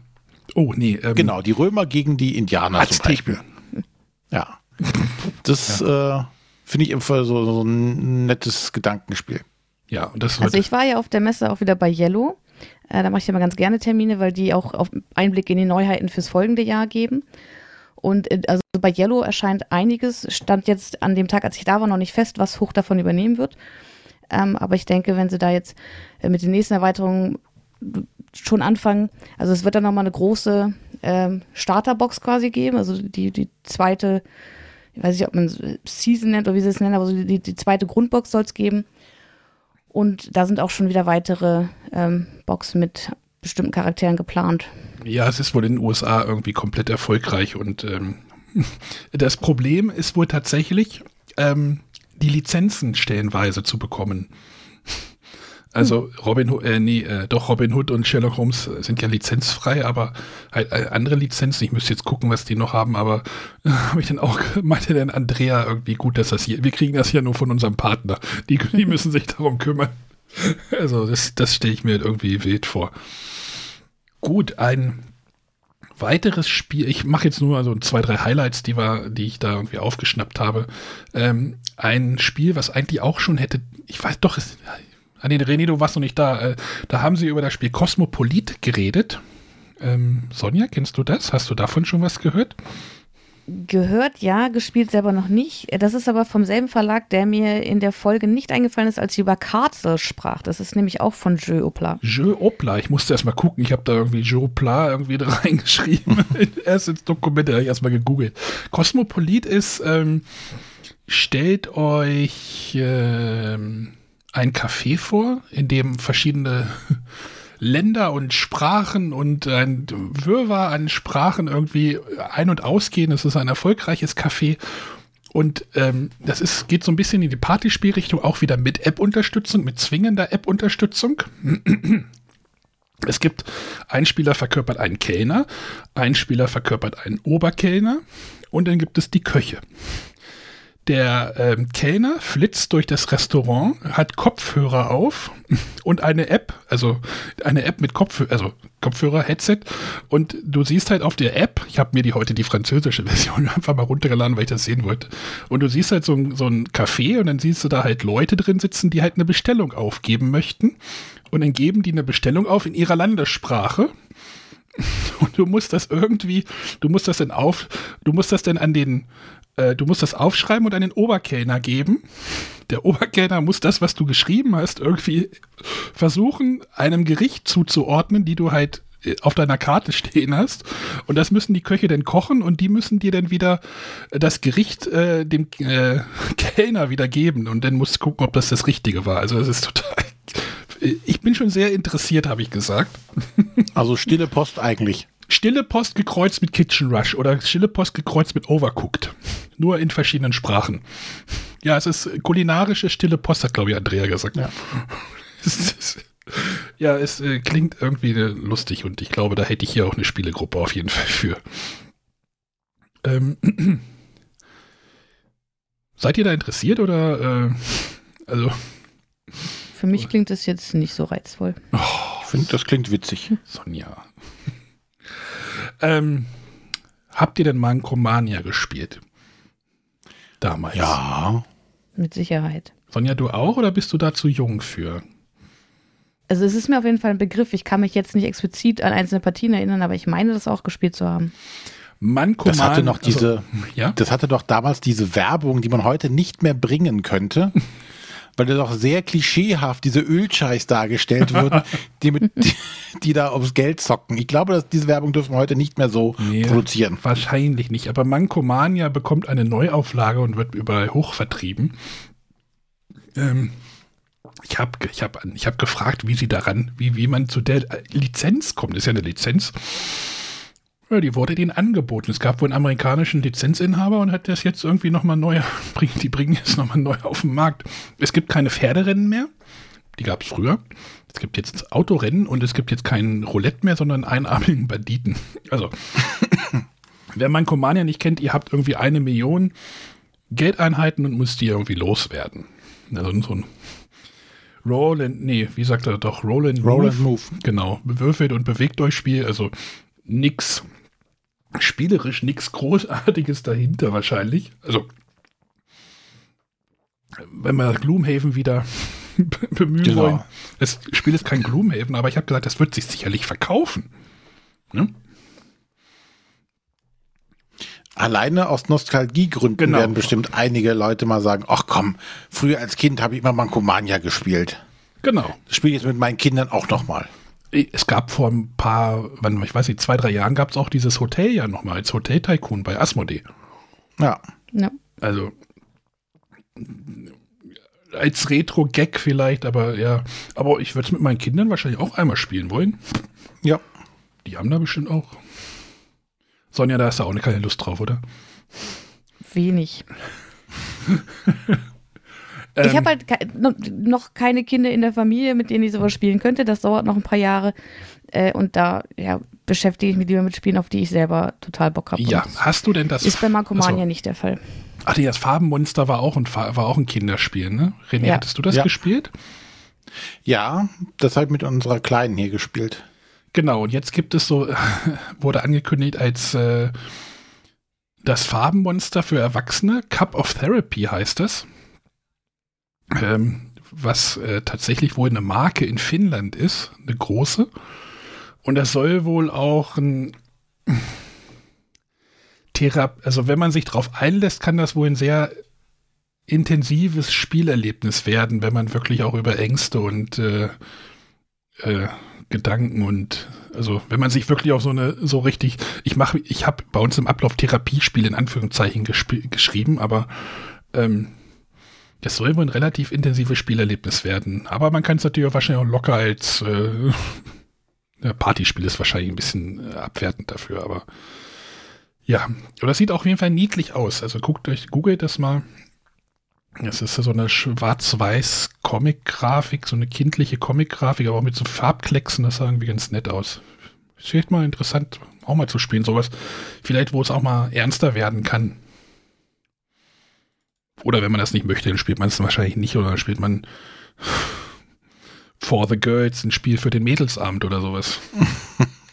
Oh, nee. Ähm, genau, die Römer gegen die Indianer Azteken. zum Beispiel. Ja. Das ja. äh, finde ich immer so, so ein nettes Gedankenspiel. Ja, und das Also ich war ja auf der Messe auch wieder bei Yellow äh, da mache ich immer ganz gerne Termine, weil die auch Einblick in die Neuheiten fürs folgende Jahr geben. Und äh, also bei Yellow erscheint einiges, stand jetzt an dem Tag, als ich da war, noch nicht fest, was Hoch davon übernehmen wird. Ähm, aber ich denke, wenn sie da jetzt äh, mit den nächsten Erweiterungen schon anfangen, also es wird dann nochmal eine große ähm, Starterbox quasi geben, also die, die zweite, ich weiß nicht, ob man Season nennt oder wie sie es nennen, aber so die, die zweite Grundbox soll es geben. Und da sind auch schon wieder weitere ähm, Boxen mit bestimmten Charakteren geplant. Ja, es ist wohl in den USA irgendwie komplett erfolgreich und ähm, das Problem ist wohl tatsächlich, ähm, die Lizenzen stellenweise zu bekommen. Also Robin Hood, äh, nee, äh, doch Robin Hood und Sherlock Holmes sind ja lizenzfrei, aber halt äh, andere Lizenzen, ich müsste jetzt gucken, was die noch haben, aber äh, habe ich dann auch, meinte dann Andrea irgendwie gut, dass das hier, wir kriegen das ja nur von unserem Partner. Die, die müssen sich darum kümmern. Also das, das stelle ich mir irgendwie wild vor. Gut, ein weiteres Spiel, ich mache jetzt nur also zwei, drei Highlights, die, war, die ich da irgendwie aufgeschnappt habe. Ähm, ein Spiel, was eigentlich auch schon hätte, ich weiß doch, es, Ah, nee, René, du warst noch nicht da. Äh, da haben sie über das Spiel Cosmopolit geredet. Ähm, Sonja, kennst du das? Hast du davon schon was gehört? Gehört, ja, gespielt selber noch nicht. Das ist aber vom selben Verlag, der mir in der Folge nicht eingefallen ist, als sie über Karzel sprach. Das ist nämlich auch von Jeu Opla. Jeu Opla, ich musste erst mal gucken. Ich habe da irgendwie Jeu Opla irgendwie da reingeschrieben. erst ins Dokument, da habe ich erst mal gegoogelt. Cosmopolit ist, ähm, stellt euch, ähm, ein Café vor, in dem verschiedene Länder und Sprachen und ein Wirrwarr an Sprachen irgendwie ein- und ausgehen. Es ist ein erfolgreiches Café. Und ähm, das ist, geht so ein bisschen in die Partyspielrichtung, auch wieder mit App-Unterstützung, mit zwingender App-Unterstützung. Es gibt, ein Spieler verkörpert einen Kellner, ein Spieler verkörpert einen Oberkellner und dann gibt es die Köche der ähm, Kellner flitzt durch das Restaurant, hat Kopfhörer auf und eine App, also eine App mit Kopfhörer, also Kopfhörer, Headset. Und du siehst halt auf der App, ich habe mir die heute die französische Version einfach mal runtergeladen, weil ich das sehen wollte. Und du siehst halt so, so ein Café und dann siehst du da halt Leute drin sitzen, die halt eine Bestellung aufgeben möchten. Und dann geben die eine Bestellung auf in ihrer Landessprache. Und du musst das irgendwie, du musst das dann auf, du musst das dann an den äh, du musst das aufschreiben und den Oberkellner geben. Der Oberkellner muss das, was du geschrieben hast, irgendwie versuchen, einem Gericht zuzuordnen, die du halt äh, auf deiner Karte stehen hast. Und das müssen die Köche dann kochen und die müssen dir dann wieder das Gericht äh, dem äh, Kellner wieder geben. Und dann musst du gucken, ob das das Richtige war. Also das ist total. Ich bin schon sehr interessiert, habe ich gesagt. Also stille Post eigentlich. Stille Post gekreuzt mit Kitchen Rush oder Stille Post gekreuzt mit Overcooked. Nur in verschiedenen Sprachen. Ja, es ist kulinarische Stille Post, hat glaube ich Andrea gesagt. Ja. ja, es äh, klingt irgendwie äh, lustig und ich glaube, da hätte ich hier auch eine Spielegruppe auf jeden Fall für. Ähm, seid ihr da interessiert oder äh, also? Für mich klingt das jetzt nicht so reizvoll. Oh, ich finde, das klingt witzig. Sonja. Ähm, habt ihr denn mal ein Comania gespielt? Damals. Ja. Mit Sicherheit. Sonja, du auch oder bist du da zu jung für? Also es ist mir auf jeden Fall ein Begriff. Ich kann mich jetzt nicht explizit an einzelne Partien erinnern, aber ich meine, das auch gespielt zu haben. Mankoman, das hatte noch diese, also, ja? das hatte doch damals diese Werbung, die man heute nicht mehr bringen könnte. weil da doch sehr klischeehaft diese Ölscheiß dargestellt wurden, die, mit, die, die, da aufs Geld zocken. Ich glaube, dass diese Werbung dürfen wir heute nicht mehr so nee, produzieren. Wahrscheinlich nicht. Aber Mankomania bekommt eine Neuauflage und wird überall hochvertrieben. Ähm, ich habe ich hab, ich hab gefragt, wie sie daran, wie, wie man zu der Lizenz kommt. Das ist ja eine Lizenz. Ja, die wurde denen angeboten. Es gab wohl einen amerikanischen Lizenzinhaber und hat das jetzt irgendwie nochmal neu, die bringen jetzt nochmal neu auf den Markt. Es gibt keine Pferderennen mehr. Die gab es früher. Es gibt jetzt Autorennen und es gibt jetzt keinen Roulette mehr, sondern einarmigen Banditen. Also, wer mein Comania nicht kennt, ihr habt irgendwie eine Million Geldeinheiten und müsst die irgendwie loswerden. Also so ein Roll and, nee, wie sagt er doch, Roll and Roll Move. And Move. Genau, bewürfelt und bewegt euch Spiel, also nix spielerisch nichts Großartiges dahinter wahrscheinlich. Also, wenn wir Gloomhaven wieder bemühen genau. wollen. Das Spiel ist kein Gloomhaven, aber ich habe gesagt, das wird sich sicherlich verkaufen. Ne? Alleine aus Nostalgiegründen genau. werden bestimmt einige Leute mal sagen, ach komm, früher als Kind habe ich immer Mankomania gespielt. Genau. Das spiele ich jetzt mit meinen Kindern auch nochmal es gab vor ein paar, wann, ich weiß nicht, zwei, drei Jahren gab es auch dieses Hotel ja nochmal als Hotel Tycoon bei Asmodee. Ja. ja. Also als Retro-Gag vielleicht, aber ja. Aber ich würde es mit meinen Kindern wahrscheinlich auch einmal spielen wollen. Ja. Die haben da bestimmt auch. Sonja, da hast du auch keine Lust drauf, oder? Wenig. ich habe ähm. halt noch keine Kinder in der Familie, mit denen ich sowas spielen könnte. Das dauert noch ein paar Jahre. Äh, und da ja, beschäftige ich mich lieber mit Spielen, auf die ich selber total Bock habe. Ja, hast du denn das? Ist bei Markomania also, nicht der Fall. Ach, das Farbenmonster war auch ein, war auch ein Kinderspiel, ne? René, ja. hattest du das ja. gespielt? Ja, das habe ich mit unserer Kleinen hier gespielt. Genau, und jetzt gibt es so, wurde angekündigt als äh, das Farbenmonster für Erwachsene. Cup of Therapy heißt es ähm, was äh, tatsächlich wohl eine Marke in Finnland ist, eine große. Und das soll wohl auch ein Therape also wenn man sich darauf einlässt, kann das wohl ein sehr intensives Spielerlebnis werden, wenn man wirklich auch über Ängste und äh, äh, Gedanken und also wenn man sich wirklich auf so eine so richtig ich mache ich habe bei uns im Ablauf Therapiespiel in Anführungszeichen geschrieben, aber ähm, das soll wohl ein relativ intensives Spielerlebnis werden. Aber man kann es natürlich auch wahrscheinlich auch locker als äh, Partyspiel ist wahrscheinlich ein bisschen äh, abwertend dafür, aber ja. Aber das sieht auch auf jeden Fall niedlich aus. Also guckt euch, googelt das mal. Es ist so eine schwarz-weiß Comic-Grafik, so eine kindliche Comic-Grafik, aber auch mit so Farbklecksen, das sah irgendwie ganz nett aus. Ist vielleicht mal interessant, auch mal zu spielen, sowas. Vielleicht, wo es auch mal ernster werden kann. Oder wenn man das nicht möchte, dann spielt man es wahrscheinlich nicht oder dann spielt man For the Girls ein Spiel für den Mädelsabend oder sowas.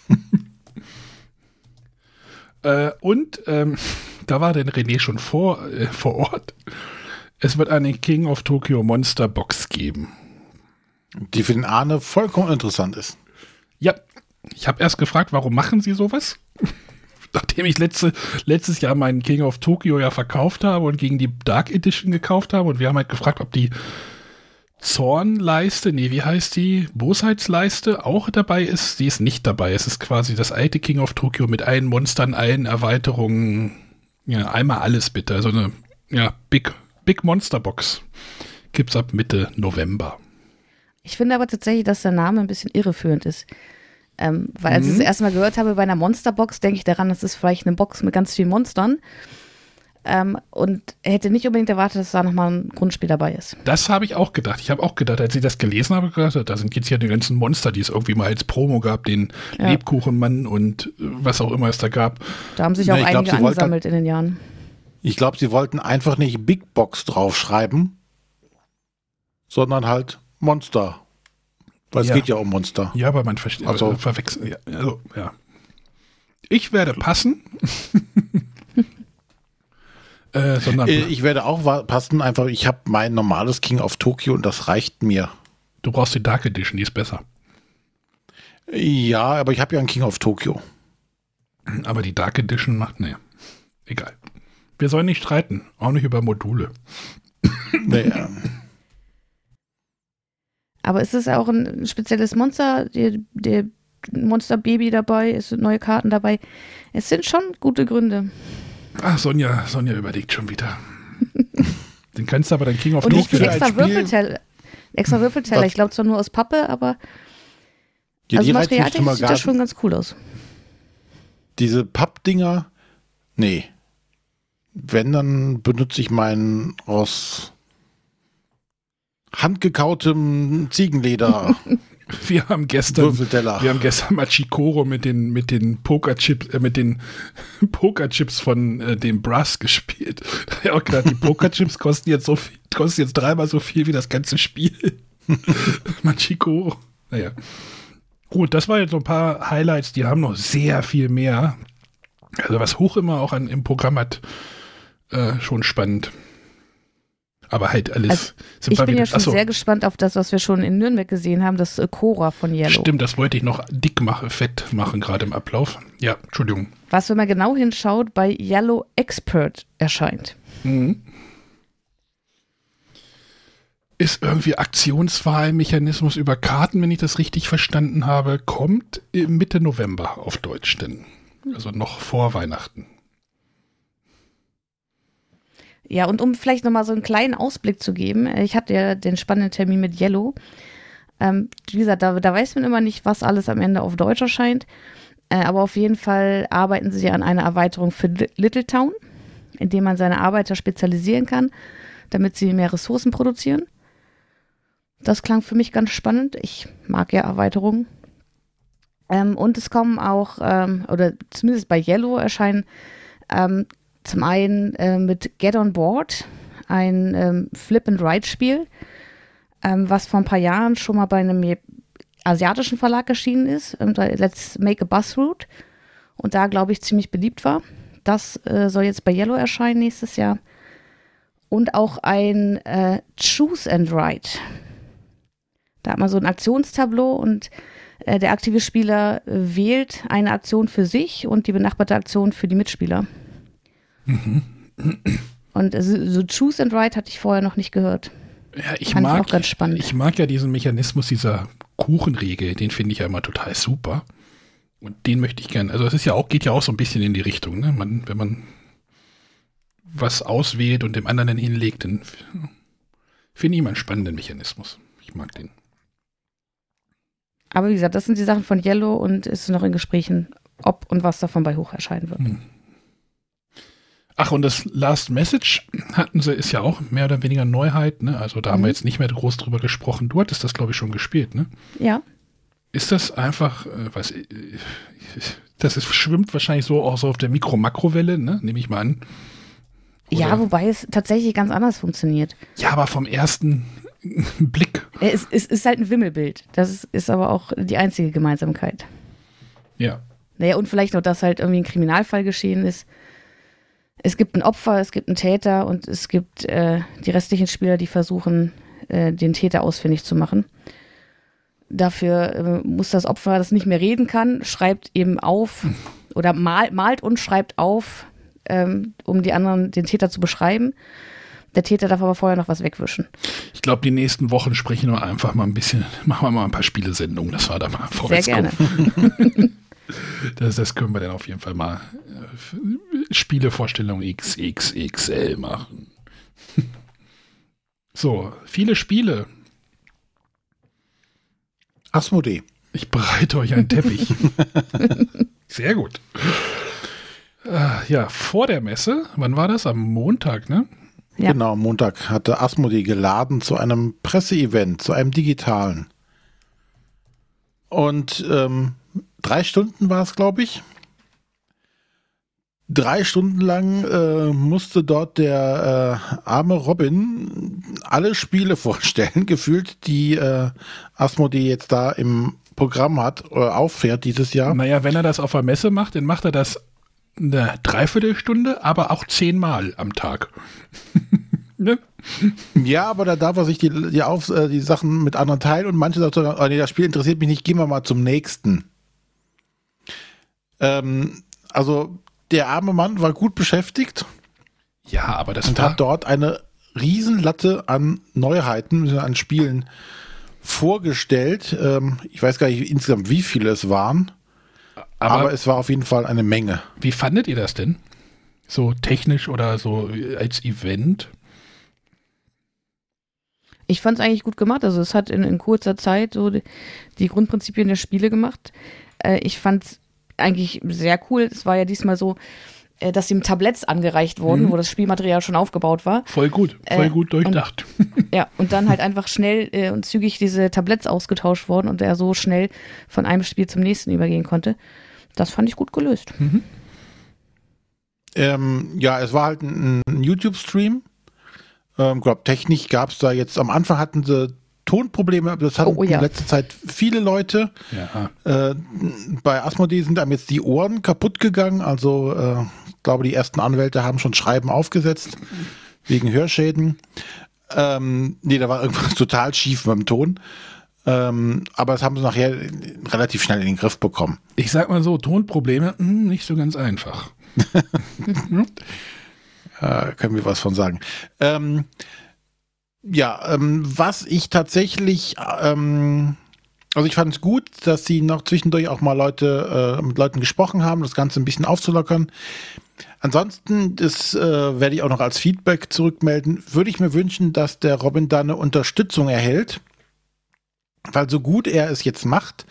äh, und ähm, da war denn René schon vor, äh, vor Ort. Es wird eine King of Tokyo Monster Box geben. Die für den Arne vollkommen interessant ist. Ja, ich habe erst gefragt, warum machen sie sowas? Nachdem ich letzte, letztes Jahr meinen King of Tokyo ja verkauft habe und gegen die Dark Edition gekauft habe und wir haben halt gefragt, ob die Zornleiste, nee, wie heißt die? Bosheitsleiste auch dabei ist. Die ist nicht dabei. Es ist quasi das alte King of Tokyo mit allen Monstern, allen Erweiterungen. Ja, einmal alles bitte. Also eine ja, Big, Big Monster Box gibt es ab Mitte November. Ich finde aber tatsächlich, dass der Name ein bisschen irreführend ist. Ähm, weil als mhm. ich es erstmal gehört habe bei einer Monsterbox, denke ich daran, das ist vielleicht eine Box mit ganz vielen Monstern. Ähm, und hätte nicht unbedingt erwartet, dass da nochmal ein Grundspiel dabei ist. Das habe ich auch gedacht. Ich habe auch gedacht, als ich das gelesen habe, gedacht, da sind jetzt ja die ganzen Monster, die es irgendwie mal als Promo gab, den ja. Lebkuchenmann und was auch immer es da gab. Da haben sich auch Na, einige glaub, angesammelt in den Jahren. Ich glaube, sie wollten einfach nicht Big Box draufschreiben, sondern halt Monster. Weil ja. es geht ja um Monster. Ja, aber man versteht, also, äh, verwechselt. Ja, also, ja. Ich werde passen. äh, sondern äh, ich werde auch passen, einfach, ich habe mein normales King of Tokyo und das reicht mir. Du brauchst die Dark Edition, die ist besser. Ja, aber ich habe ja ein King of Tokyo. Aber die Dark Edition macht, ne, egal. Wir sollen nicht streiten, auch nicht über Module. Naja. Aber ist es auch ein spezielles Monster? Der, der Monster Baby dabei, es sind neue Karten dabei. Es sind schon gute Gründe. Ach, Sonja, Sonja überlegt schon wieder. Den kannst du aber dann King of Und ich extra Würfelteller. Extra Würfelteller. Ich glaube zwar nur aus Pappe, aber ja, also materialtechnisch sieht das schon ganz cool aus. Diese Pappdinger, nee. Wenn, dann benutze ich meinen aus handgekautem Ziegenleder. Wir haben gestern, wir haben gestern mal Chikoro mit den, mit den Pokerchips, äh, mit den Pokerchips von äh, dem Brass gespielt. Auch gedacht, die Pokerchips kosten jetzt so viel, kosten jetzt dreimal so viel wie das ganze Spiel. Machikoro. Naja. Gut, das war jetzt so ein paar Highlights, die haben noch sehr viel mehr. Also was Hoch immer auch an, im Programm hat, äh, schon spannend. Aber halt alles. Also, ich bin wieder, ja schon achso. sehr gespannt auf das, was wir schon in Nürnberg gesehen haben, das Cora von Yellow. Stimmt, das wollte ich noch dick machen, fett machen, gerade im Ablauf. Ja, Entschuldigung. Was, wenn man genau hinschaut, bei Yellow Expert erscheint. Mhm. Ist irgendwie Aktionswahlmechanismus über Karten, wenn ich das richtig verstanden habe, kommt Mitte November auf Deutsch denn. Also noch vor Weihnachten. Ja, und um vielleicht nochmal so einen kleinen Ausblick zu geben, äh, ich hatte ja den spannenden Termin mit Yellow. Ähm, wie gesagt, da, da, weiß man immer nicht, was alles am Ende auf Deutsch erscheint. Äh, aber auf jeden Fall arbeiten sie an einer Erweiterung für Little Town, indem man seine Arbeiter spezialisieren kann, damit sie mehr Ressourcen produzieren. Das klang für mich ganz spannend. Ich mag ja Erweiterungen. Ähm, und es kommen auch, ähm, oder zumindest bei Yellow erscheinen ähm, zum einen äh, mit Get on Board, ein ähm, Flip-and-Ride-Spiel, ähm, was vor ein paar Jahren schon mal bei einem asiatischen Verlag erschienen ist, ähm, Let's Make a Bus Route, und da, glaube ich, ziemlich beliebt war. Das äh, soll jetzt bei Yellow erscheinen nächstes Jahr. Und auch ein äh, Choose and Ride. Da hat man so ein Aktionstableau und äh, der aktive Spieler wählt eine Aktion für sich und die benachbarte Aktion für die Mitspieler. Mhm. Und so Choose and Write hatte ich vorher noch nicht gehört. Ja, ich Fand mag, ich, auch ganz spannend. ich mag ja diesen Mechanismus dieser Kuchenregel, den finde ich ja immer total super. Und den möchte ich gerne. Also es ist ja auch, geht ja auch so ein bisschen in die Richtung, ne? Man, wenn man was auswählt und dem anderen hinlegt, dann finde ich immer einen spannenden Mechanismus. Ich mag den. Aber wie gesagt, das sind die Sachen von Yellow und ist noch in Gesprächen, ob und was davon bei Hoch erscheinen wird. Hm. Ach, und das Last Message hatten sie, ist ja auch mehr oder weniger Neuheit, ne? Also da mhm. haben wir mhm. jetzt nicht mehr groß drüber gesprochen. Du hattest das, glaube ich, schon gespielt, ne? Ja. Ist das einfach, äh, was, äh, das ist, schwimmt wahrscheinlich so auch so auf der Mikro-Makro-Welle, ne? Nehme ich mal an. Oder? Ja, wobei es tatsächlich ganz anders funktioniert. Ja, aber vom ersten Blick. Es, es ist halt ein Wimmelbild. Das ist, ist aber auch die einzige Gemeinsamkeit. Ja. Naja, und vielleicht noch, dass halt irgendwie ein Kriminalfall geschehen ist es gibt ein Opfer, es gibt einen Täter und es gibt äh, die restlichen Spieler, die versuchen, äh, den Täter ausfindig zu machen. Dafür äh, muss das Opfer, das nicht mehr reden kann, schreibt eben auf, oder mal, malt und schreibt auf, ähm, um die anderen, den Täter zu beschreiben. Der Täter darf aber vorher noch was wegwischen. Ich glaube, die nächsten Wochen sprechen wir einfach mal ein bisschen, machen wir mal ein paar Spielesendungen, dass wir da mal vorwärts Sehr gerne. das, das können wir dann auf jeden Fall mal äh, Spielevorstellung XXXL machen. so, viele Spiele. Asmodee. Ich bereite euch einen Teppich. Sehr gut. Äh, ja, vor der Messe, wann war das? Am Montag, ne? Ja. Genau, Montag hatte Asmodee geladen zu einem Presseevent, zu einem digitalen. Und ähm, drei Stunden war es, glaube ich. Drei Stunden lang äh, musste dort der äh, arme Robin alle Spiele vorstellen, gefühlt, die äh, Asmodee jetzt da im Programm hat oder auffährt dieses Jahr. Naja, wenn er das auf der Messe macht, dann macht er das eine Dreiviertelstunde, aber auch zehnmal am Tag. ne? Ja, aber da darf er sich die, die, auf, äh, die Sachen mit anderen teilen und manche sagen, oh nee, das Spiel interessiert mich nicht, gehen wir mal zum nächsten. Ähm, also der arme Mann war gut beschäftigt. Ja, aber das und hat dort eine Riesenlatte an Neuheiten, an Spielen vorgestellt. Ähm, ich weiß gar nicht insgesamt, wie viele es waren. Aber, aber, es war auf jeden Fall eine Menge. Wie fandet ihr das denn? So technisch oder so als Event? Ich fand es eigentlich gut gemacht. Also es hat in, in kurzer Zeit so die, die, Grundprinzipien der Spiele gemacht. Äh, ich fand es eigentlich sehr cool. Es war ja diesmal so, äh, dass ihm Tabletts angereicht wurden, mhm. wo das Spielmaterial schon aufgebaut war. Voll gut, voll äh, gut durchdacht. Und, ja, und dann halt einfach schnell äh, und zügig diese Tabletts ausgetauscht wurden und er so schnell von einem Spiel zum nächsten übergehen konnte. Das fand ich gut gelöst. Mhm. Ähm, ja, es war halt ein, ein YouTube-Stream. Ähm, glaub, technisch gab es da jetzt, am Anfang hatten sie Tonprobleme, das hatten oh, ja. in letzter Zeit viele Leute. Ja. Äh, bei Asmodee sind einem jetzt die Ohren kaputt gegangen. Also äh, ich glaube, die ersten Anwälte haben schon Schreiben aufgesetzt wegen Hörschäden. Ähm, nee, da war irgendwas total schief beim Ton. Ähm, aber das haben sie nachher relativ schnell in den Griff bekommen. Ich sag mal so, Tonprobleme, mh, hm, nicht so ganz einfach. ja, können wir was von sagen. Ähm, ja, ähm, was ich tatsächlich, ähm, also ich fand es gut, dass sie noch zwischendurch auch mal Leute äh, mit Leuten gesprochen haben, das Ganze ein bisschen aufzulockern. Ansonsten, das äh, werde ich auch noch als Feedback zurückmelden, würde ich mir wünschen, dass der Robin da eine Unterstützung erhält weil so gut er es jetzt macht,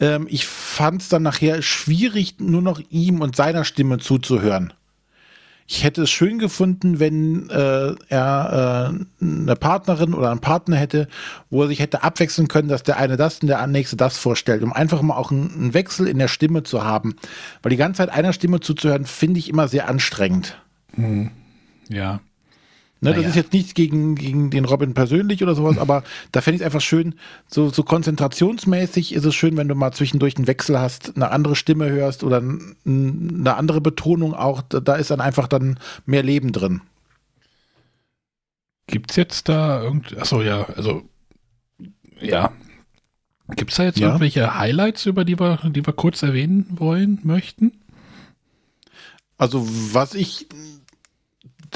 ähm, ich fand es dann nachher schwierig, nur noch ihm und seiner Stimme zuzuhören. Ich hätte es schön gefunden, wenn äh, er äh, eine Partnerin oder einen Partner hätte, wo er sich hätte abwechseln können, dass der eine das und der nächste das vorstellt, um einfach mal auch einen, Wechsel in der Stimme zu haben. Weil die ganze Zeit einer Stimme zuzuhören, finde ich immer sehr anstrengend. Hm. Ja. Ne, naja. Das ist jetzt nichts gegen, gegen den Robin persönlich oder sowas, aber da fände ich es einfach schön, so, so konzentrationsmäßig ist es schön, wenn du mal zwischendurch einen Wechsel hast, eine andere Stimme hörst oder eine andere Betonung auch. Da, ist dann einfach dann mehr Leben drin. Gibt es jetzt da irgend, achso, ja, also, ja. Gibt es da jetzt ja. irgendwelche Highlights, über die wir, die wir kurz erwähnen wollen, möchten? Also, was ich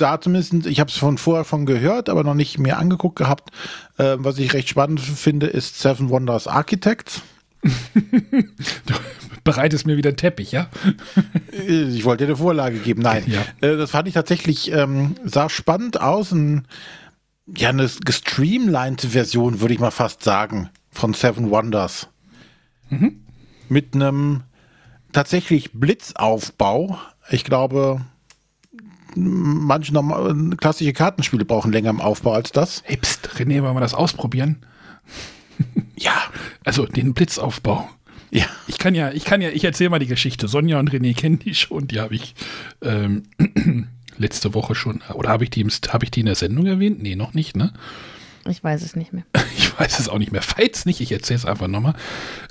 da zumindest, ich habe es von vorher von gehört, aber noch nicht mehr angeguckt gehabt. Äh, was ich recht spannend finde, ist Seven Wonders Architects. du bereitest mir wieder einen Teppich, ja? ich wollte dir eine Vorlage geben. Nein, ja. äh, das fand ich tatsächlich, ähm, sah spannend aus. Ein, ja, eine gestreamlined Version, würde ich mal fast sagen, von Seven Wonders. Mhm. Mit einem tatsächlich Blitzaufbau. Ich glaube, manche normal, klassische Kartenspiele brauchen länger im Aufbau als das. Hey, pst, René, wollen wir das ausprobieren? ja. Also den Blitzaufbau. Ja. Ich kann ja, ich kann ja, ich erzähle mal die Geschichte. Sonja und René kennen die schon, die habe ich ähm, letzte Woche schon, oder habe ich, die, hab ich die in der Sendung erwähnt? Nee, noch nicht, ne? Ich weiß es nicht mehr. Weiß es auch nicht mehr. Falls nicht, ich erzähle es einfach nochmal.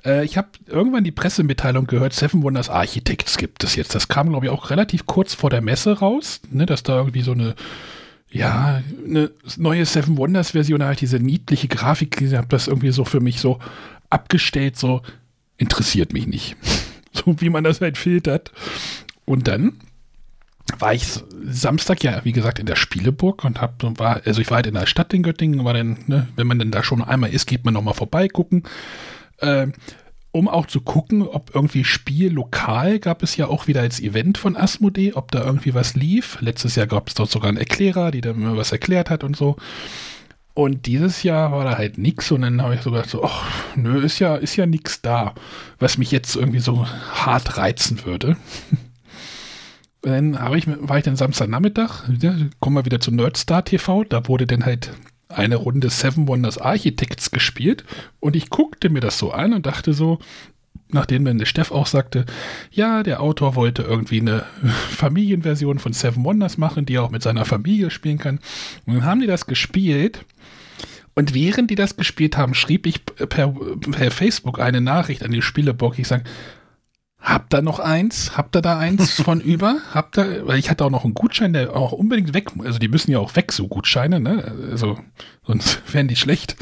Äh, ich habe irgendwann die Pressemitteilung gehört, Seven Wonders Architects gibt es jetzt. Das kam, glaube ich, auch relativ kurz vor der Messe raus, ne, dass da irgendwie so eine, ja, eine neue Seven Wonders Version, halt diese niedliche Grafik, ich habe das irgendwie so für mich so abgestellt, so interessiert mich nicht. So wie man das halt filtert. Und dann war ich Samstag ja, wie gesagt, in der Spieleburg und hab, war, also ich war halt in der Stadt in Göttingen, war dann, ne, wenn man denn da schon einmal ist, geht man nochmal vorbei gucken. Äh, um auch zu gucken, ob irgendwie Spiel lokal gab es ja auch wieder als Event von Asmodee, ob da irgendwie was lief. Letztes Jahr gab es dort sogar einen Erklärer, die dann was erklärt hat und so. Und dieses Jahr war da halt nichts und dann habe ich so gedacht, so, ach, nö, ist ja, ist ja nichts da, was mich jetzt irgendwie so hart reizen würde. dann habe ich, war ich dann Samstagnachmittag, ja, kommen wir wieder zu Nerdstar TV, da wurde dann halt eine Runde Seven Wonders Architects gespielt und ich guckte mir das so an und dachte so, nachdem dann der Steff auch sagte, ja, der Autor wollte irgendwie eine Familienversion von Seven Wonders machen, die er auch mit seiner Familie spielen kann. Und dann haben die das gespielt. Und während die das gespielt haben, schrieb ich per, per Facebook eine Nachricht an die Spielebox. Ich sage, Habt ihr noch eins? Habt ihr da eins von über? Habt ihr, weil ich hatte auch noch einen Gutschein, der auch unbedingt weg, also die müssen ja auch weg, so Gutscheine, ne? Also, sonst wären die schlecht.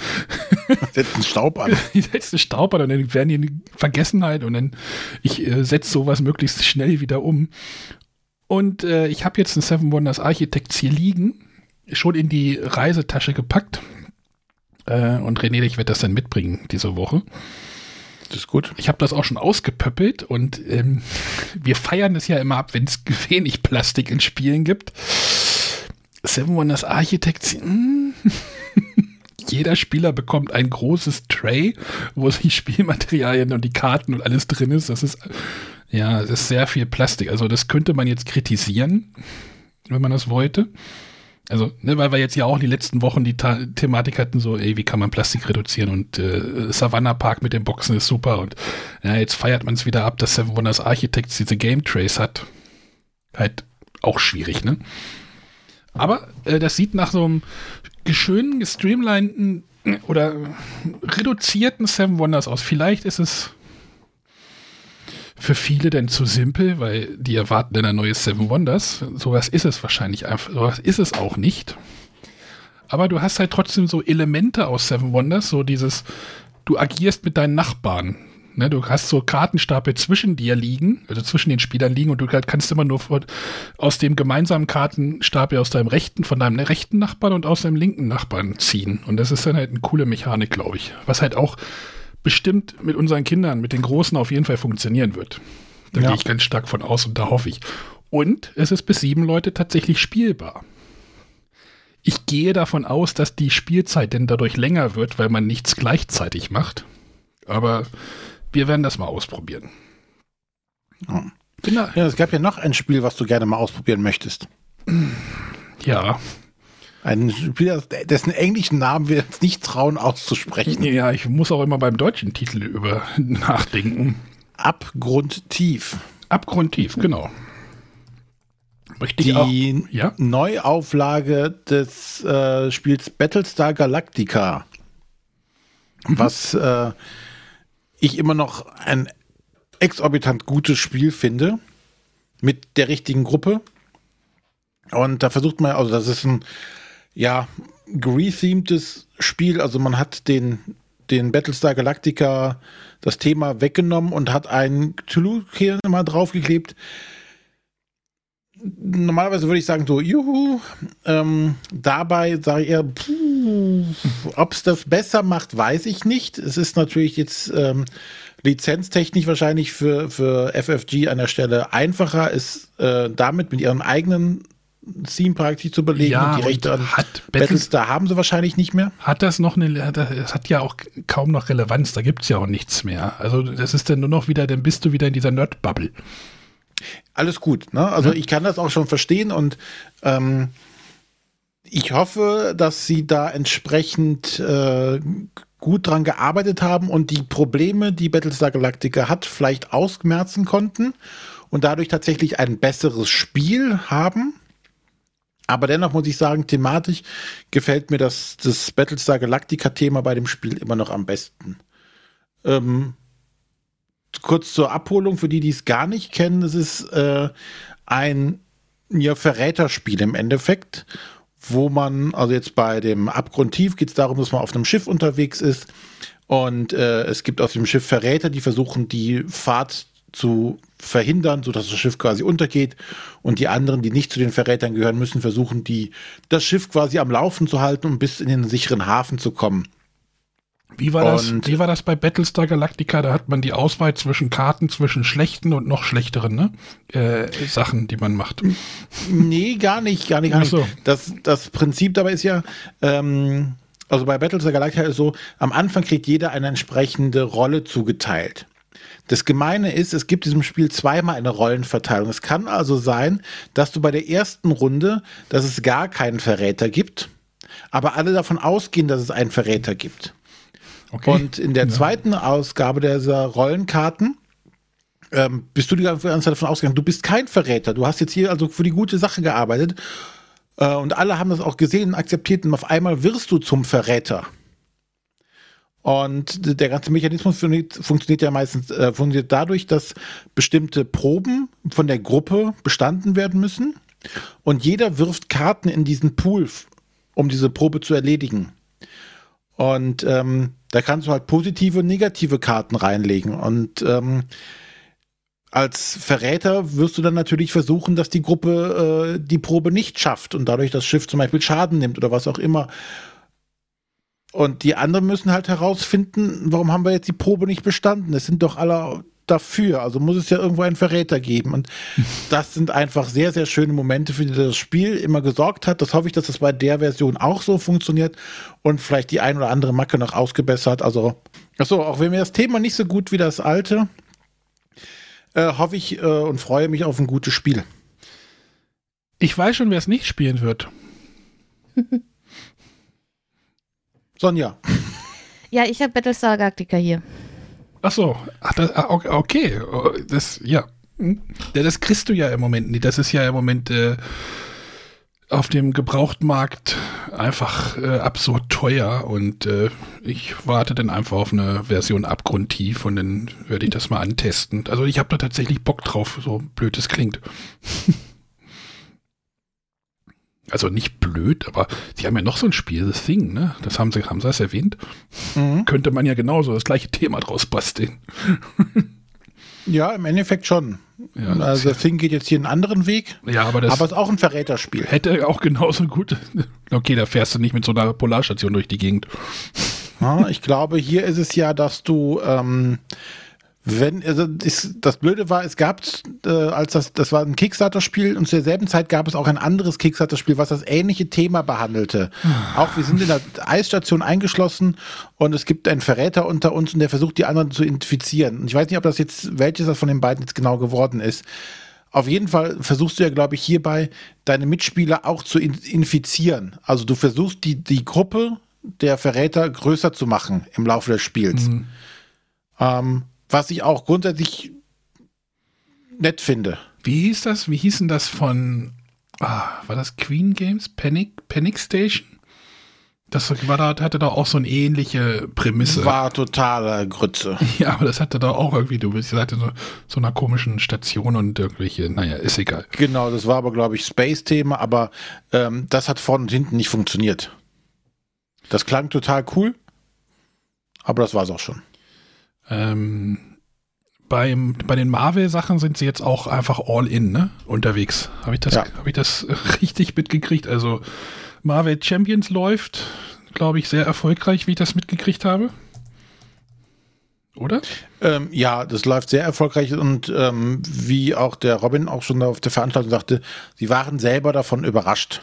Setzen Staub an. Die setzen Staub an und dann werden die in Vergessenheit und dann, ich äh, setze sowas möglichst schnell wieder um. Und äh, ich habe jetzt ein Seven Wonders Architects hier liegen, schon in die Reisetasche gepackt. Äh, und René, ich werde das dann mitbringen diese Woche. Das ist gut. Ich habe das auch schon ausgepöppelt und ähm, wir feiern es ja immer ab, wenn es wenig Plastik in Spielen gibt. Seven Wonders Architects. Hm. Jeder Spieler bekommt ein großes Tray, wo die Spielmaterialien und die Karten und alles drin ist. Das ist ja, das ist sehr viel Plastik. Also das könnte man jetzt kritisieren, wenn man das wollte. Also, ne, weil wir jetzt ja auch die letzten Wochen die Ta Thematik hatten, so, ey, wie kann man Plastik reduzieren und äh, Savannah Park mit den Boxen ist super und ja, jetzt feiert man es wieder ab, dass Seven Wonders Architects diese Game Trace hat. Halt auch schwierig, ne? Aber äh, das sieht nach so einem schönen, gestreamlinten oder reduzierten Seven Wonders aus. Vielleicht ist es für viele denn zu simpel, weil die erwarten dann ein neues Seven Wonders. Sowas ist es wahrscheinlich einfach, sowas ist es auch nicht. Aber du hast halt trotzdem so Elemente aus Seven Wonders, so dieses, du agierst mit deinen Nachbarn. Ne, du hast so Kartenstapel zwischen dir liegen, also zwischen den Spielern liegen und du kannst immer nur von, aus dem gemeinsamen Kartenstapel aus deinem rechten, von deinem rechten Nachbarn und aus deinem linken Nachbarn ziehen. Und das ist dann halt eine coole Mechanik, glaube ich. Was halt auch bestimmt mit unseren Kindern, mit den Großen auf jeden Fall funktionieren wird. Da ja. gehe ich ganz stark von aus und da hoffe ich. Und es ist bis sieben Leute tatsächlich spielbar. Ich gehe davon aus, dass die Spielzeit denn dadurch länger wird, weil man nichts gleichzeitig macht. Aber wir werden das mal ausprobieren. Ja. Genau. Ja, es gab ja noch ein Spiel, was du gerne mal ausprobieren möchtest. Ja, ein Spieler, dessen englischen Namen wir uns nicht trauen auszusprechen. Ja, ich muss auch immer beim deutschen Titel über nachdenken. Abgrundtief. Abgrundtief, genau. Richtig die auch, ja? Neuauflage des äh, Spiels Battlestar Galactica, mhm. was äh, ich immer noch ein exorbitant gutes Spiel finde, mit der richtigen Gruppe. Und da versucht man, also das ist ein ja, gerethemtes Spiel. Also man hat den, den Battlestar Galactica das Thema weggenommen und hat einen Cthulhu hier mal draufgeklebt. Normalerweise würde ich sagen so, juhu. Ähm, dabei sage ich eher, ob es das besser macht, weiß ich nicht. Es ist natürlich jetzt ähm, lizenztechnisch wahrscheinlich für, für FFG an der Stelle einfacher, ist äh, damit mit ihren eigenen Theme praktisch zu belegen. Ja, die Rechte an hat Battlestar haben sie wahrscheinlich nicht mehr. Hat das noch eine, das hat ja auch kaum noch Relevanz, da gibt es ja auch nichts mehr. Also das ist dann nur noch wieder, dann bist du wieder in dieser Nerd-Bubble. Alles gut, ne? Also ja. ich kann das auch schon verstehen und ähm, ich hoffe, dass sie da entsprechend äh, gut dran gearbeitet haben und die Probleme, die Battlestar Galactica hat, vielleicht ausmerzen konnten und dadurch tatsächlich ein besseres Spiel haben. Aber dennoch muss ich sagen, thematisch gefällt mir das, das Battlestar Galactica-Thema bei dem Spiel immer noch am besten. Ähm, kurz zur Abholung für die, die es gar nicht kennen: Es ist äh, ein ja, Verräterspiel im Endeffekt, wo man, also jetzt bei dem Abgrundtief geht es darum, dass man auf einem Schiff unterwegs ist und äh, es gibt auf dem Schiff Verräter, die versuchen, die Fahrt zu verhindern, sodass das Schiff quasi untergeht. Und die anderen, die nicht zu den Verrätern gehören, müssen versuchen, die, das Schiff quasi am Laufen zu halten, um bis in den sicheren Hafen zu kommen. Wie war, das, wie war das bei Battlestar Galactica? Da hat man die Auswahl zwischen Karten, zwischen schlechten und noch schlechteren ne? äh, Sachen, die man macht. Nee, gar nicht, gar nicht. Gar nicht. So. Das, das Prinzip dabei ist ja, ähm, also bei Battlestar Galactica ist so, am Anfang kriegt jeder eine entsprechende Rolle zugeteilt. Das Gemeine ist, es gibt diesem Spiel zweimal eine Rollenverteilung. Es kann also sein, dass du bei der ersten Runde, dass es gar keinen Verräter gibt, aber alle davon ausgehen, dass es einen Verräter gibt. Okay. Und in der zweiten ja. Ausgabe dieser Rollenkarten ähm, bist du die ganze Zeit davon ausgegangen, du bist kein Verräter. Du hast jetzt hier also für die gute Sache gearbeitet. Äh, und alle haben das auch gesehen und akzeptiert. Und auf einmal wirst du zum Verräter. Und der ganze Mechanismus funktioniert, ja meistens äh, funktioniert dadurch, dass bestimmte Proben von der Gruppe bestanden werden müssen. Und jeder wirft Karten in diesen Pool, um diese Probe zu erledigen. Und ähm, da kannst du halt positive und negative Karten reinlegen. Und ähm, als Verräter wirst du dann natürlich versuchen, dass die Gruppe äh, die Probe nicht schafft und dadurch das Schiff zum Beispiel Schaden nimmt oder was auch immer. Und die anderen müssen halt herausfinden, warum haben wir jetzt die Probe nicht bestanden? Es sind doch alle dafür. Also muss es ja irgendwo einen Verräter geben. Und das sind einfach sehr, sehr schöne Momente, für die das Spiel immer gesorgt hat. Das hoffe ich, dass das bei der Version auch so funktioniert und vielleicht die ein oder andere Macke noch ausgebessert. Also, achso, auch wenn mir das Thema nicht so gut wie das alte, äh, hoffe ich äh, und freue mich auf ein gutes Spiel. Ich weiß schon, wer es nicht spielen wird. Sonja. Ja, ich habe Battlestar Galactica hier. Ach so, Ach, das, ah, okay, das, ja. Hm. Das kriegst du ja im Moment nicht. Das ist ja im Moment äh, auf dem Gebrauchtmarkt einfach äh, absurd teuer und äh, ich warte dann einfach auf eine Version abgrundtief und dann werde ich das mal antesten. Also ich habe da tatsächlich Bock drauf, so blöd es klingt. also nicht blöd, aber sie haben ja noch so ein Spiel, The Thing, ne? Das haben sie, haben sie das erwähnt? Mhm. Könnte man ja genauso das gleiche Thema draus basteln. ja, im Endeffekt schon. Ja, also The Thing geht jetzt hier einen anderen Weg. Ja, aber das aber es ist auch ein Verräterspiel. Hätte auch genauso gut. Okay, da fährst du nicht mit so einer Polarstation durch die Gegend. Ja, ich glaube, hier ist es ja, dass du ähm, wenn, also das, das Blöde war, es gab, äh, als das, das war ein Kickstarter-Spiel und zu derselben Zeit gab es auch ein anderes Kickstarter-Spiel, was das ähnliche Thema behandelte. Ah. Auch wir sind in der Eisstation eingeschlossen und es gibt einen Verräter unter uns und der versucht, die anderen zu infizieren. Und ich weiß nicht, ob das jetzt, welches das von den beiden jetzt genau geworden ist. Auf jeden Fall versuchst du ja, glaube ich, hierbei deine Mitspieler auch zu infizieren. Also du versuchst die, die Gruppe der Verräter größer zu machen im Laufe des Spiels. Mhm. Ähm, was ich auch grundsätzlich nett finde. Wie hieß das? Wie hießen das von, ah, war das Queen Games? Panic, Panic Station? Das war da, hatte da auch so eine ähnliche Prämisse. War totaler Grütze. Ja, aber das hatte da auch irgendwie, du bist ja so, so einer komischen Station und irgendwelche, naja, ist egal. Genau, das war aber, glaube ich, Space-Thema, aber ähm, das hat vorne und hinten nicht funktioniert. Das klang total cool, aber das war es auch schon. Ähm, beim, bei den Marvel-Sachen sind sie jetzt auch einfach all in, ne? Unterwegs. Habe ich, das, ja. hab ich das richtig mitgekriegt? Also Marvel Champions läuft, glaube ich, sehr erfolgreich, wie ich das mitgekriegt habe. Oder? Ähm, ja, das läuft sehr erfolgreich und ähm, wie auch der Robin auch schon auf der Veranstaltung sagte, sie waren selber davon überrascht.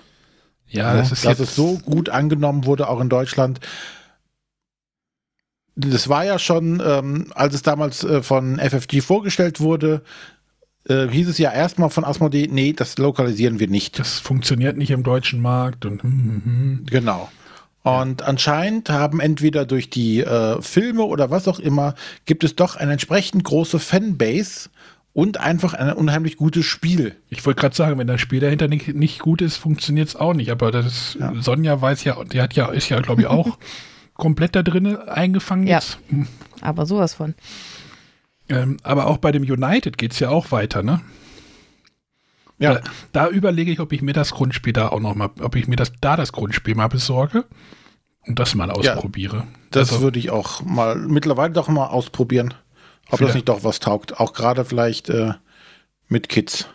Ja, das ist dass es so gut angenommen wurde, auch in Deutschland das war ja schon, ähm, als es damals äh, von FFG vorgestellt wurde, äh, hieß es ja erstmal von Asmodee, nee, das lokalisieren wir nicht. Das funktioniert nicht im deutschen Markt und hm, hm, hm. genau. Und ja. anscheinend haben entweder durch die äh, Filme oder was auch immer, gibt es doch eine entsprechend große Fanbase und einfach ein unheimlich gutes Spiel. Ich wollte gerade sagen, wenn das Spiel dahinter nicht, nicht gut ist, funktioniert es auch nicht. Aber das ja. Sonja weiß ja, die hat ja, ist ja, glaube ich, auch komplett da drin eingefangen ja, jetzt. Aber sowas von. Ähm, aber auch bei dem United geht es ja auch weiter, ne? Ja. Da, da, überlege ich, ob ich mir das Grundspiel da auch noch mal, ob ich mir das da das Grundspiel mal besorge und das mal ausprobiere. Ja, das also, würde ich auch mal mittlerweile doch mal ausprobieren. ob das nicht doch was taugt. Auch gerade vielleicht äh, mit Kids.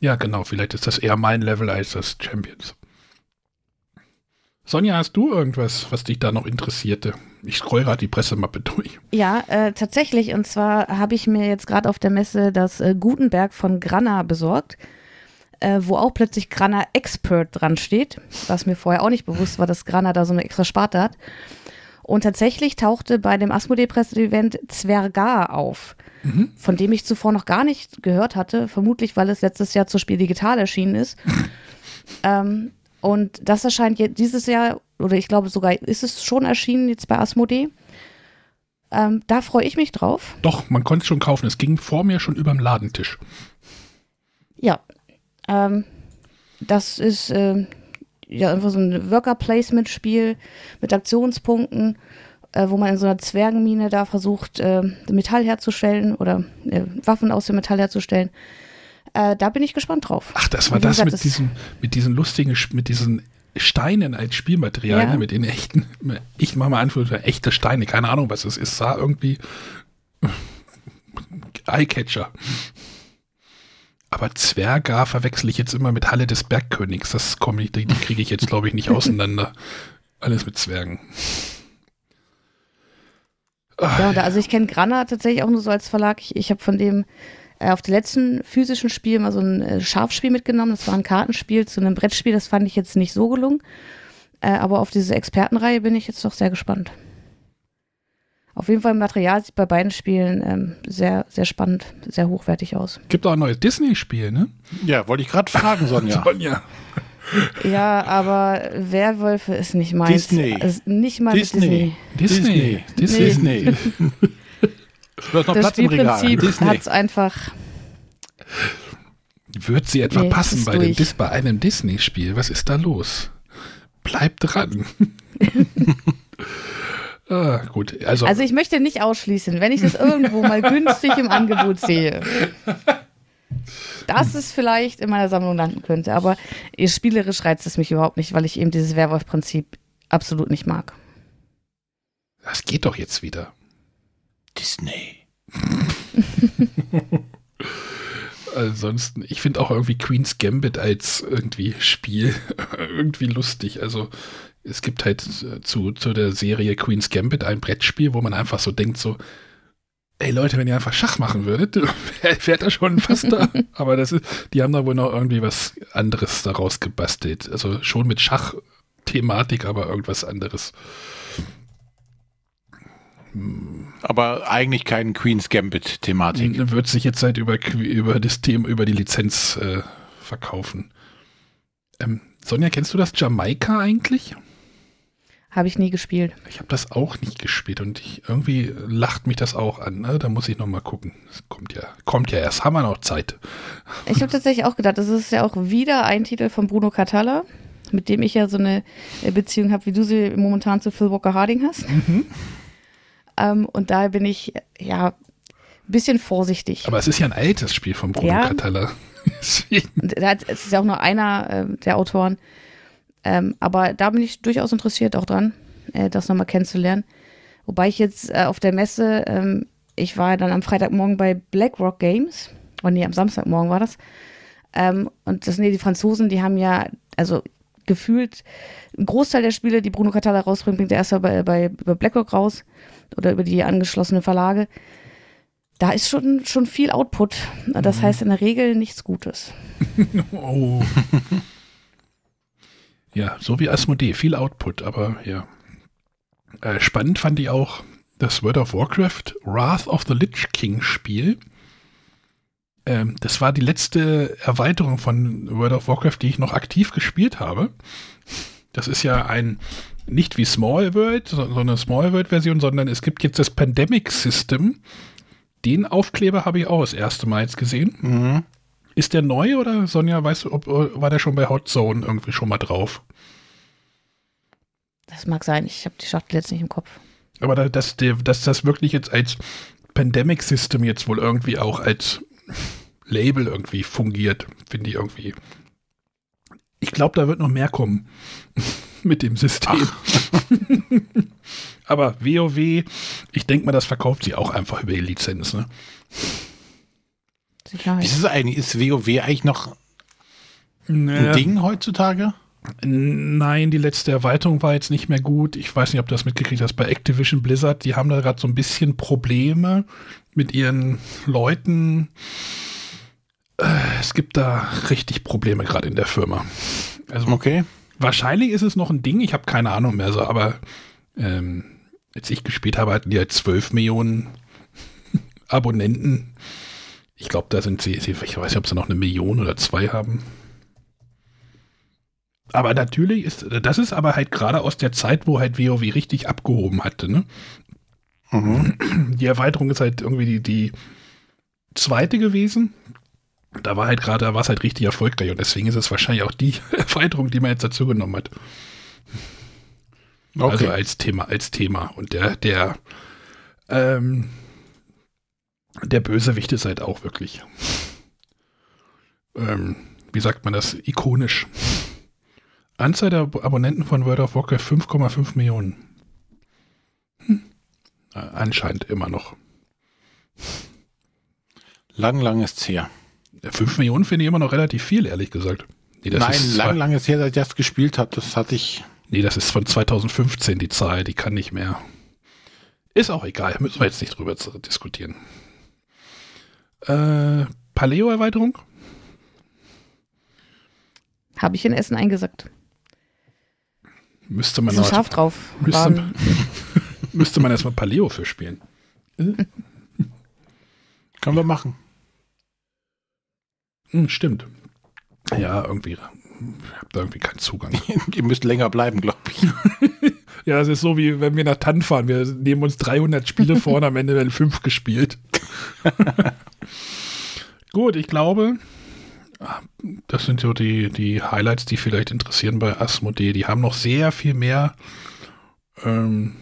Ja, genau. Vielleicht ist das eher mein Level als das Champions. Sonja, hast du irgendwas, was dich da noch interessierte? Ich scroll gerade die Pressemappe durch. Ja, äh, tatsächlich. Und zwar habe ich mir jetzt gerade auf der Messe das äh, Gutenberg von Granna besorgt, äh, wo auch plötzlich Granna Expert dran steht, was mir vorher auch nicht bewusst war, dass Granna da so eine extra Sparte hat. Und tatsächlich tauchte bei dem Asmodee-Presse-Event Zwergar auf, mhm. von dem ich zuvor noch gar nicht gehört hatte, vermutlich weil es letztes Jahr zu Spiel digital erschienen ist. ähm, und das erscheint jetzt dieses Jahr, oder ich glaube sogar ist es schon erschienen jetzt bei Asmodee. Ähm, da freue ich mich drauf. Doch, man konnte es schon kaufen. Es ging vor mir schon über dem Ladentisch. Ja. Ähm, das ist äh, ja einfach so ein Worker-Placement-Spiel mit Aktionspunkten, äh, wo man in so einer Zwergenmine da versucht, äh, Metall herzustellen oder äh, Waffen aus dem Metall herzustellen. Äh, da bin ich gespannt drauf. Ach, das war das gesagt, mit, diesen, mit diesen lustigen, mit diesen Steinen als Spielmaterial, ja. ne, mit den echten, ich mache mal Anführungszeichen, echte Steine, keine Ahnung, was es ist, sah irgendwie Eyecatcher. Aber Zwergar verwechsel ich jetzt immer mit Halle des Bergkönigs. Das komme ich, die, die kriege ich jetzt, glaube ich, nicht auseinander. Alles mit Zwergen. Ja, also ich kenne Grana tatsächlich auch nur so als Verlag. Ich, ich habe von dem auf dem letzten physischen Spiel mal so ein äh, Scharfspiel mitgenommen. Das war ein Kartenspiel zu einem Brettspiel. Das fand ich jetzt nicht so gelungen. Äh, aber auf diese Expertenreihe bin ich jetzt doch sehr gespannt. Auf jeden Fall Material sieht bei beiden Spielen ähm, sehr, sehr spannend, sehr hochwertig aus. Gibt auch ein neues Disney-Spiel, ne? Ja, wollte ich gerade fragen, Sonja. Sonja. Ja, aber Werwölfe ist nicht meins. Disney. Also nicht mal Disney. Disney. Disney. Disney. Disney. Das das Spielprinzip hat es einfach. Wird sie etwa nee, passen bei, dem, bei einem Disney-Spiel? Was ist da los? Bleibt dran. ah, gut, also, also ich möchte nicht ausschließen, wenn ich das irgendwo mal günstig im Angebot sehe, dass es vielleicht in meiner Sammlung landen könnte. Aber spielerisch reizt es mich überhaupt nicht, weil ich eben dieses Werwolf-Prinzip absolut nicht mag. Das geht doch jetzt wieder. Disney. Ansonsten, ich finde auch irgendwie Queen's Gambit als irgendwie Spiel irgendwie lustig. Also es gibt halt zu, zu der Serie Queen's Gambit ein Brettspiel, wo man einfach so denkt, so, ey Leute, wenn ihr einfach Schach machen würdet, wäre da schon fast da. Aber das ist, die haben da wohl noch irgendwie was anderes daraus gebastelt. Also schon mit Schachthematik, aber irgendwas anderes. Aber eigentlich kein Queen's Gambit-Thematik. Wird sich jetzt halt über, über das Thema, über die Lizenz äh, verkaufen. Ähm, Sonja, kennst du das Jamaika eigentlich? Habe ich nie gespielt. Ich habe das auch nicht gespielt und ich, irgendwie lacht mich das auch an. Ne? Da muss ich noch mal gucken. Das kommt ja, kommt ja erst. Haben wir noch Zeit. Ich habe tatsächlich auch gedacht, das ist ja auch wieder ein Titel von Bruno Catala, mit dem ich ja so eine Beziehung habe, wie du sie momentan zu Phil Walker Harding hast. Mhm. Ähm, und da bin ich ja ein bisschen vorsichtig. Aber es ist ja ein altes Spiel von Bruno ja. Catala. es ist ja auch nur einer äh, der Autoren. Ähm, aber da bin ich durchaus interessiert auch dran, äh, das nochmal kennenzulernen. Wobei ich jetzt äh, auf der Messe, ähm, ich war dann am Freitagmorgen bei BlackRock Games, oh nee, am Samstagmorgen war das. Ähm, und das sind ja die Franzosen, die haben ja, also gefühlt, ein Großteil der Spiele, die Bruno Catala rausbringt, bringt er erst bei, bei, bei BlackRock raus oder über die angeschlossenen Verlage. Da ist schon, schon viel Output. Das mhm. heißt in der Regel nichts Gutes. oh. ja, so wie Asmodee, viel Output, aber ja. Äh, spannend fand ich auch das World of Warcraft Wrath of the Lich King Spiel. Ähm, das war die letzte Erweiterung von World of Warcraft, die ich noch aktiv gespielt habe. Das ist ja ein nicht wie Small World, so eine Small World Version, sondern es gibt jetzt das Pandemic System. Den Aufkleber habe ich auch das erste Mal jetzt gesehen. Mhm. Ist der neu oder Sonja, weißt du, ob, war der schon bei Hot Zone irgendwie schon mal drauf? Das mag sein, ich habe die Schachtel jetzt nicht im Kopf. Aber dass, dass das wirklich jetzt als Pandemic System jetzt wohl irgendwie auch als Label irgendwie fungiert, finde ich irgendwie. Ich glaube, da wird noch mehr kommen mit dem System. Aber WoW, ich denke mal, das verkauft sie auch einfach über die Lizenz, ne? Sicherheit. Ist es eigentlich, ist WoW eigentlich noch ein naja. Ding heutzutage? Nein, die letzte Erweiterung war jetzt nicht mehr gut. Ich weiß nicht, ob du das mitgekriegt hast bei Activision Blizzard. Die haben da gerade so ein bisschen Probleme mit ihren Leuten. Äh, es gibt da richtig Probleme gerade in der Firma. Also okay. Wahrscheinlich ist es noch ein Ding. Ich habe keine Ahnung mehr so, aber ähm, als ich gespielt habe, hatten die halt 12 Millionen Abonnenten. Ich glaube, da sind sie, ich weiß nicht, ob sie noch eine Million oder zwei haben. Aber natürlich ist, das ist aber halt gerade aus der Zeit, wo halt WoW richtig abgehoben hatte, ne? Mhm. Die Erweiterung ist halt irgendwie die, die zweite gewesen. Da war halt gerade, da war es halt richtig erfolgreich und deswegen ist es wahrscheinlich auch die Erweiterung, die man jetzt dazu genommen hat. Okay. Also als Thema, als Thema. Und der, der, ähm, der Bösewicht ist halt auch wirklich, ähm, wie sagt man das, ikonisch. Anzahl der Abonnenten von World of Warcraft 5,5 Millionen. Hm. Anscheinend immer noch. Lang, lang ist's her. 5 Millionen finde ich immer noch relativ viel, ehrlich gesagt. Nee, Nein, lang, lang ist her, seit ich das gespielt habe. Das hatte ich. Nee, das ist von 2015 die Zahl, die kann nicht mehr. Ist auch egal, müssen wir jetzt nicht drüber diskutieren. Äh, Paleo-Erweiterung? Habe ich in Essen eingesackt. Müsste man so scharf drauf. Müsste, müsste man erstmal Paleo für spielen. Können wir machen. Hm, stimmt. Ja, irgendwie. Ich habe da irgendwie keinen Zugang. Ihr müsst länger bleiben, glaube ich. ja, es ist so, wie wenn wir nach Tann fahren. Wir nehmen uns 300 Spiele vor und am Ende werden fünf gespielt. Gut, ich glaube, das sind so die, die Highlights, die vielleicht interessieren bei Asmodee. Die haben noch sehr viel mehr. Ähm,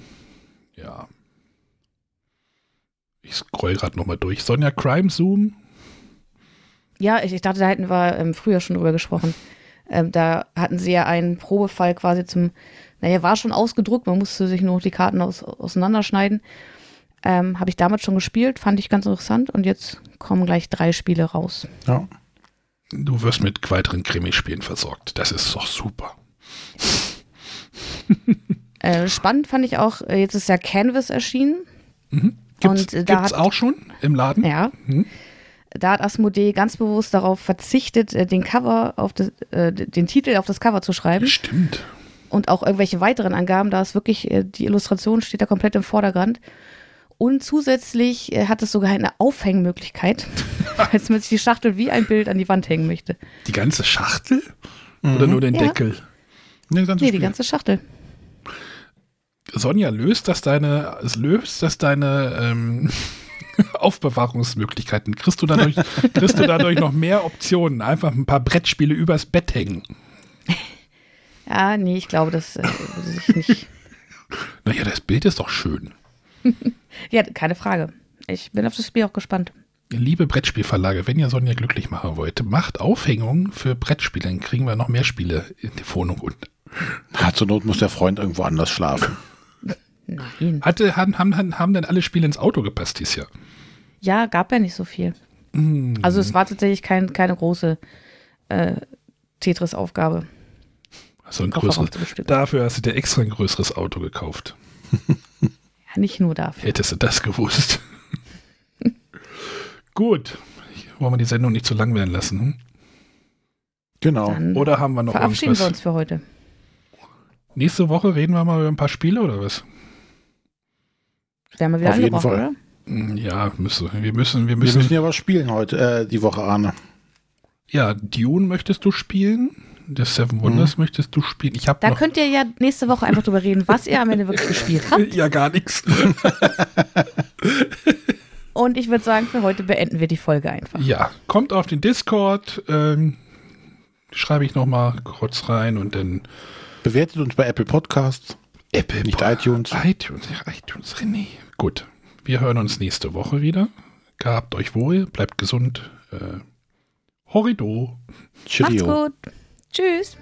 ja. Ich scroll gerade nochmal durch. Sonja Crime Zoom. Ja, ich, ich dachte, da hätten wir ähm, früher schon drüber gesprochen. Ähm, da hatten sie ja einen Probefall quasi zum, naja, war schon ausgedruckt, man musste sich nur die Karten aus, auseinanderschneiden. Ähm, Habe ich damals schon gespielt, fand ich ganz interessant und jetzt kommen gleich drei Spiele raus. Ja. Du wirst mit weiteren Krimispielen versorgt. Das ist doch super. äh, spannend fand ich auch, äh, jetzt ist ja Canvas erschienen. Mhm. Gibt's, und äh, gibt's hat, auch schon im Laden? Ja. Mhm. Da hat Asmodee ganz bewusst darauf verzichtet, äh, den Cover auf das, äh, den Titel auf das Cover zu schreiben. Stimmt. Und auch irgendwelche weiteren Angaben, da ist wirklich, die Illustration steht da komplett im Vordergrund. Und zusätzlich äh, hat es sogar eine Aufhängmöglichkeit, als man sich die Schachtel wie ein Bild an die Wand hängen möchte. Die ganze Schachtel? Mhm. Oder nur den ja. Deckel? Nee, nee die ganze Schachtel. Sonja, löst das deine, löst das deine ähm, Aufbewahrungsmöglichkeiten? Kriegst du, dadurch, kriegst du dadurch noch mehr Optionen? Einfach ein paar Brettspiele übers Bett hängen. Ja, nee, ich glaube, das äh, würde sich nicht. Naja, das Bild ist doch schön. ja, keine Frage. Ich bin auf das Spiel auch gespannt. Liebe Brettspielverlage, wenn ihr Sonja glücklich machen wollt, macht Aufhängungen für Brettspiele, dann kriegen wir noch mehr Spiele in die Wohnung unten. Ja, zur Not muss der Freund irgendwo anders schlafen. Nein. Hatte, haben, haben, haben denn alle Spiele ins Auto gepasst dieses Jahr? Ja, gab ja nicht so viel. Mm. Also es war tatsächlich kein, keine große äh, Tetris-Aufgabe. So ein größeres, dafür hast du dir extra ein größeres Auto gekauft. Ja, nicht nur dafür. Hättest du das gewusst. Gut. Wollen wir die Sendung nicht zu lang werden lassen? Hm? Genau. Dann oder haben wir noch verabschieden irgendwas? wir uns für heute. Nächste Woche reden wir mal über ein paar Spiele oder was? Werden wir wieder Auf jeden Fall. oder? Ja, müssen, wir müssen, wir müssen. Wir müssen ja was spielen heute, äh, die Woche, Arne. Ja, Dune möchtest du spielen? Das Seven Wonders mhm. möchtest du spielen? Ich da könnt ihr ja nächste Woche einfach drüber reden, was ihr am Ende wirklich gespielt habt. Ja, gar nichts. Und ich würde sagen, für heute beenden wir die Folge einfach. Ja, kommt auf den Discord, ähm, schreibe ich nochmal kurz rein und dann. Bewertet uns bei Apple Podcasts. Apple, nicht iTunes. iTunes, iTunes, René. Gut, wir hören uns nächste Woche wieder. Gehabt euch wohl, bleibt gesund. Äh, Horrido. Cheerio. Macht's gut. Tschüss.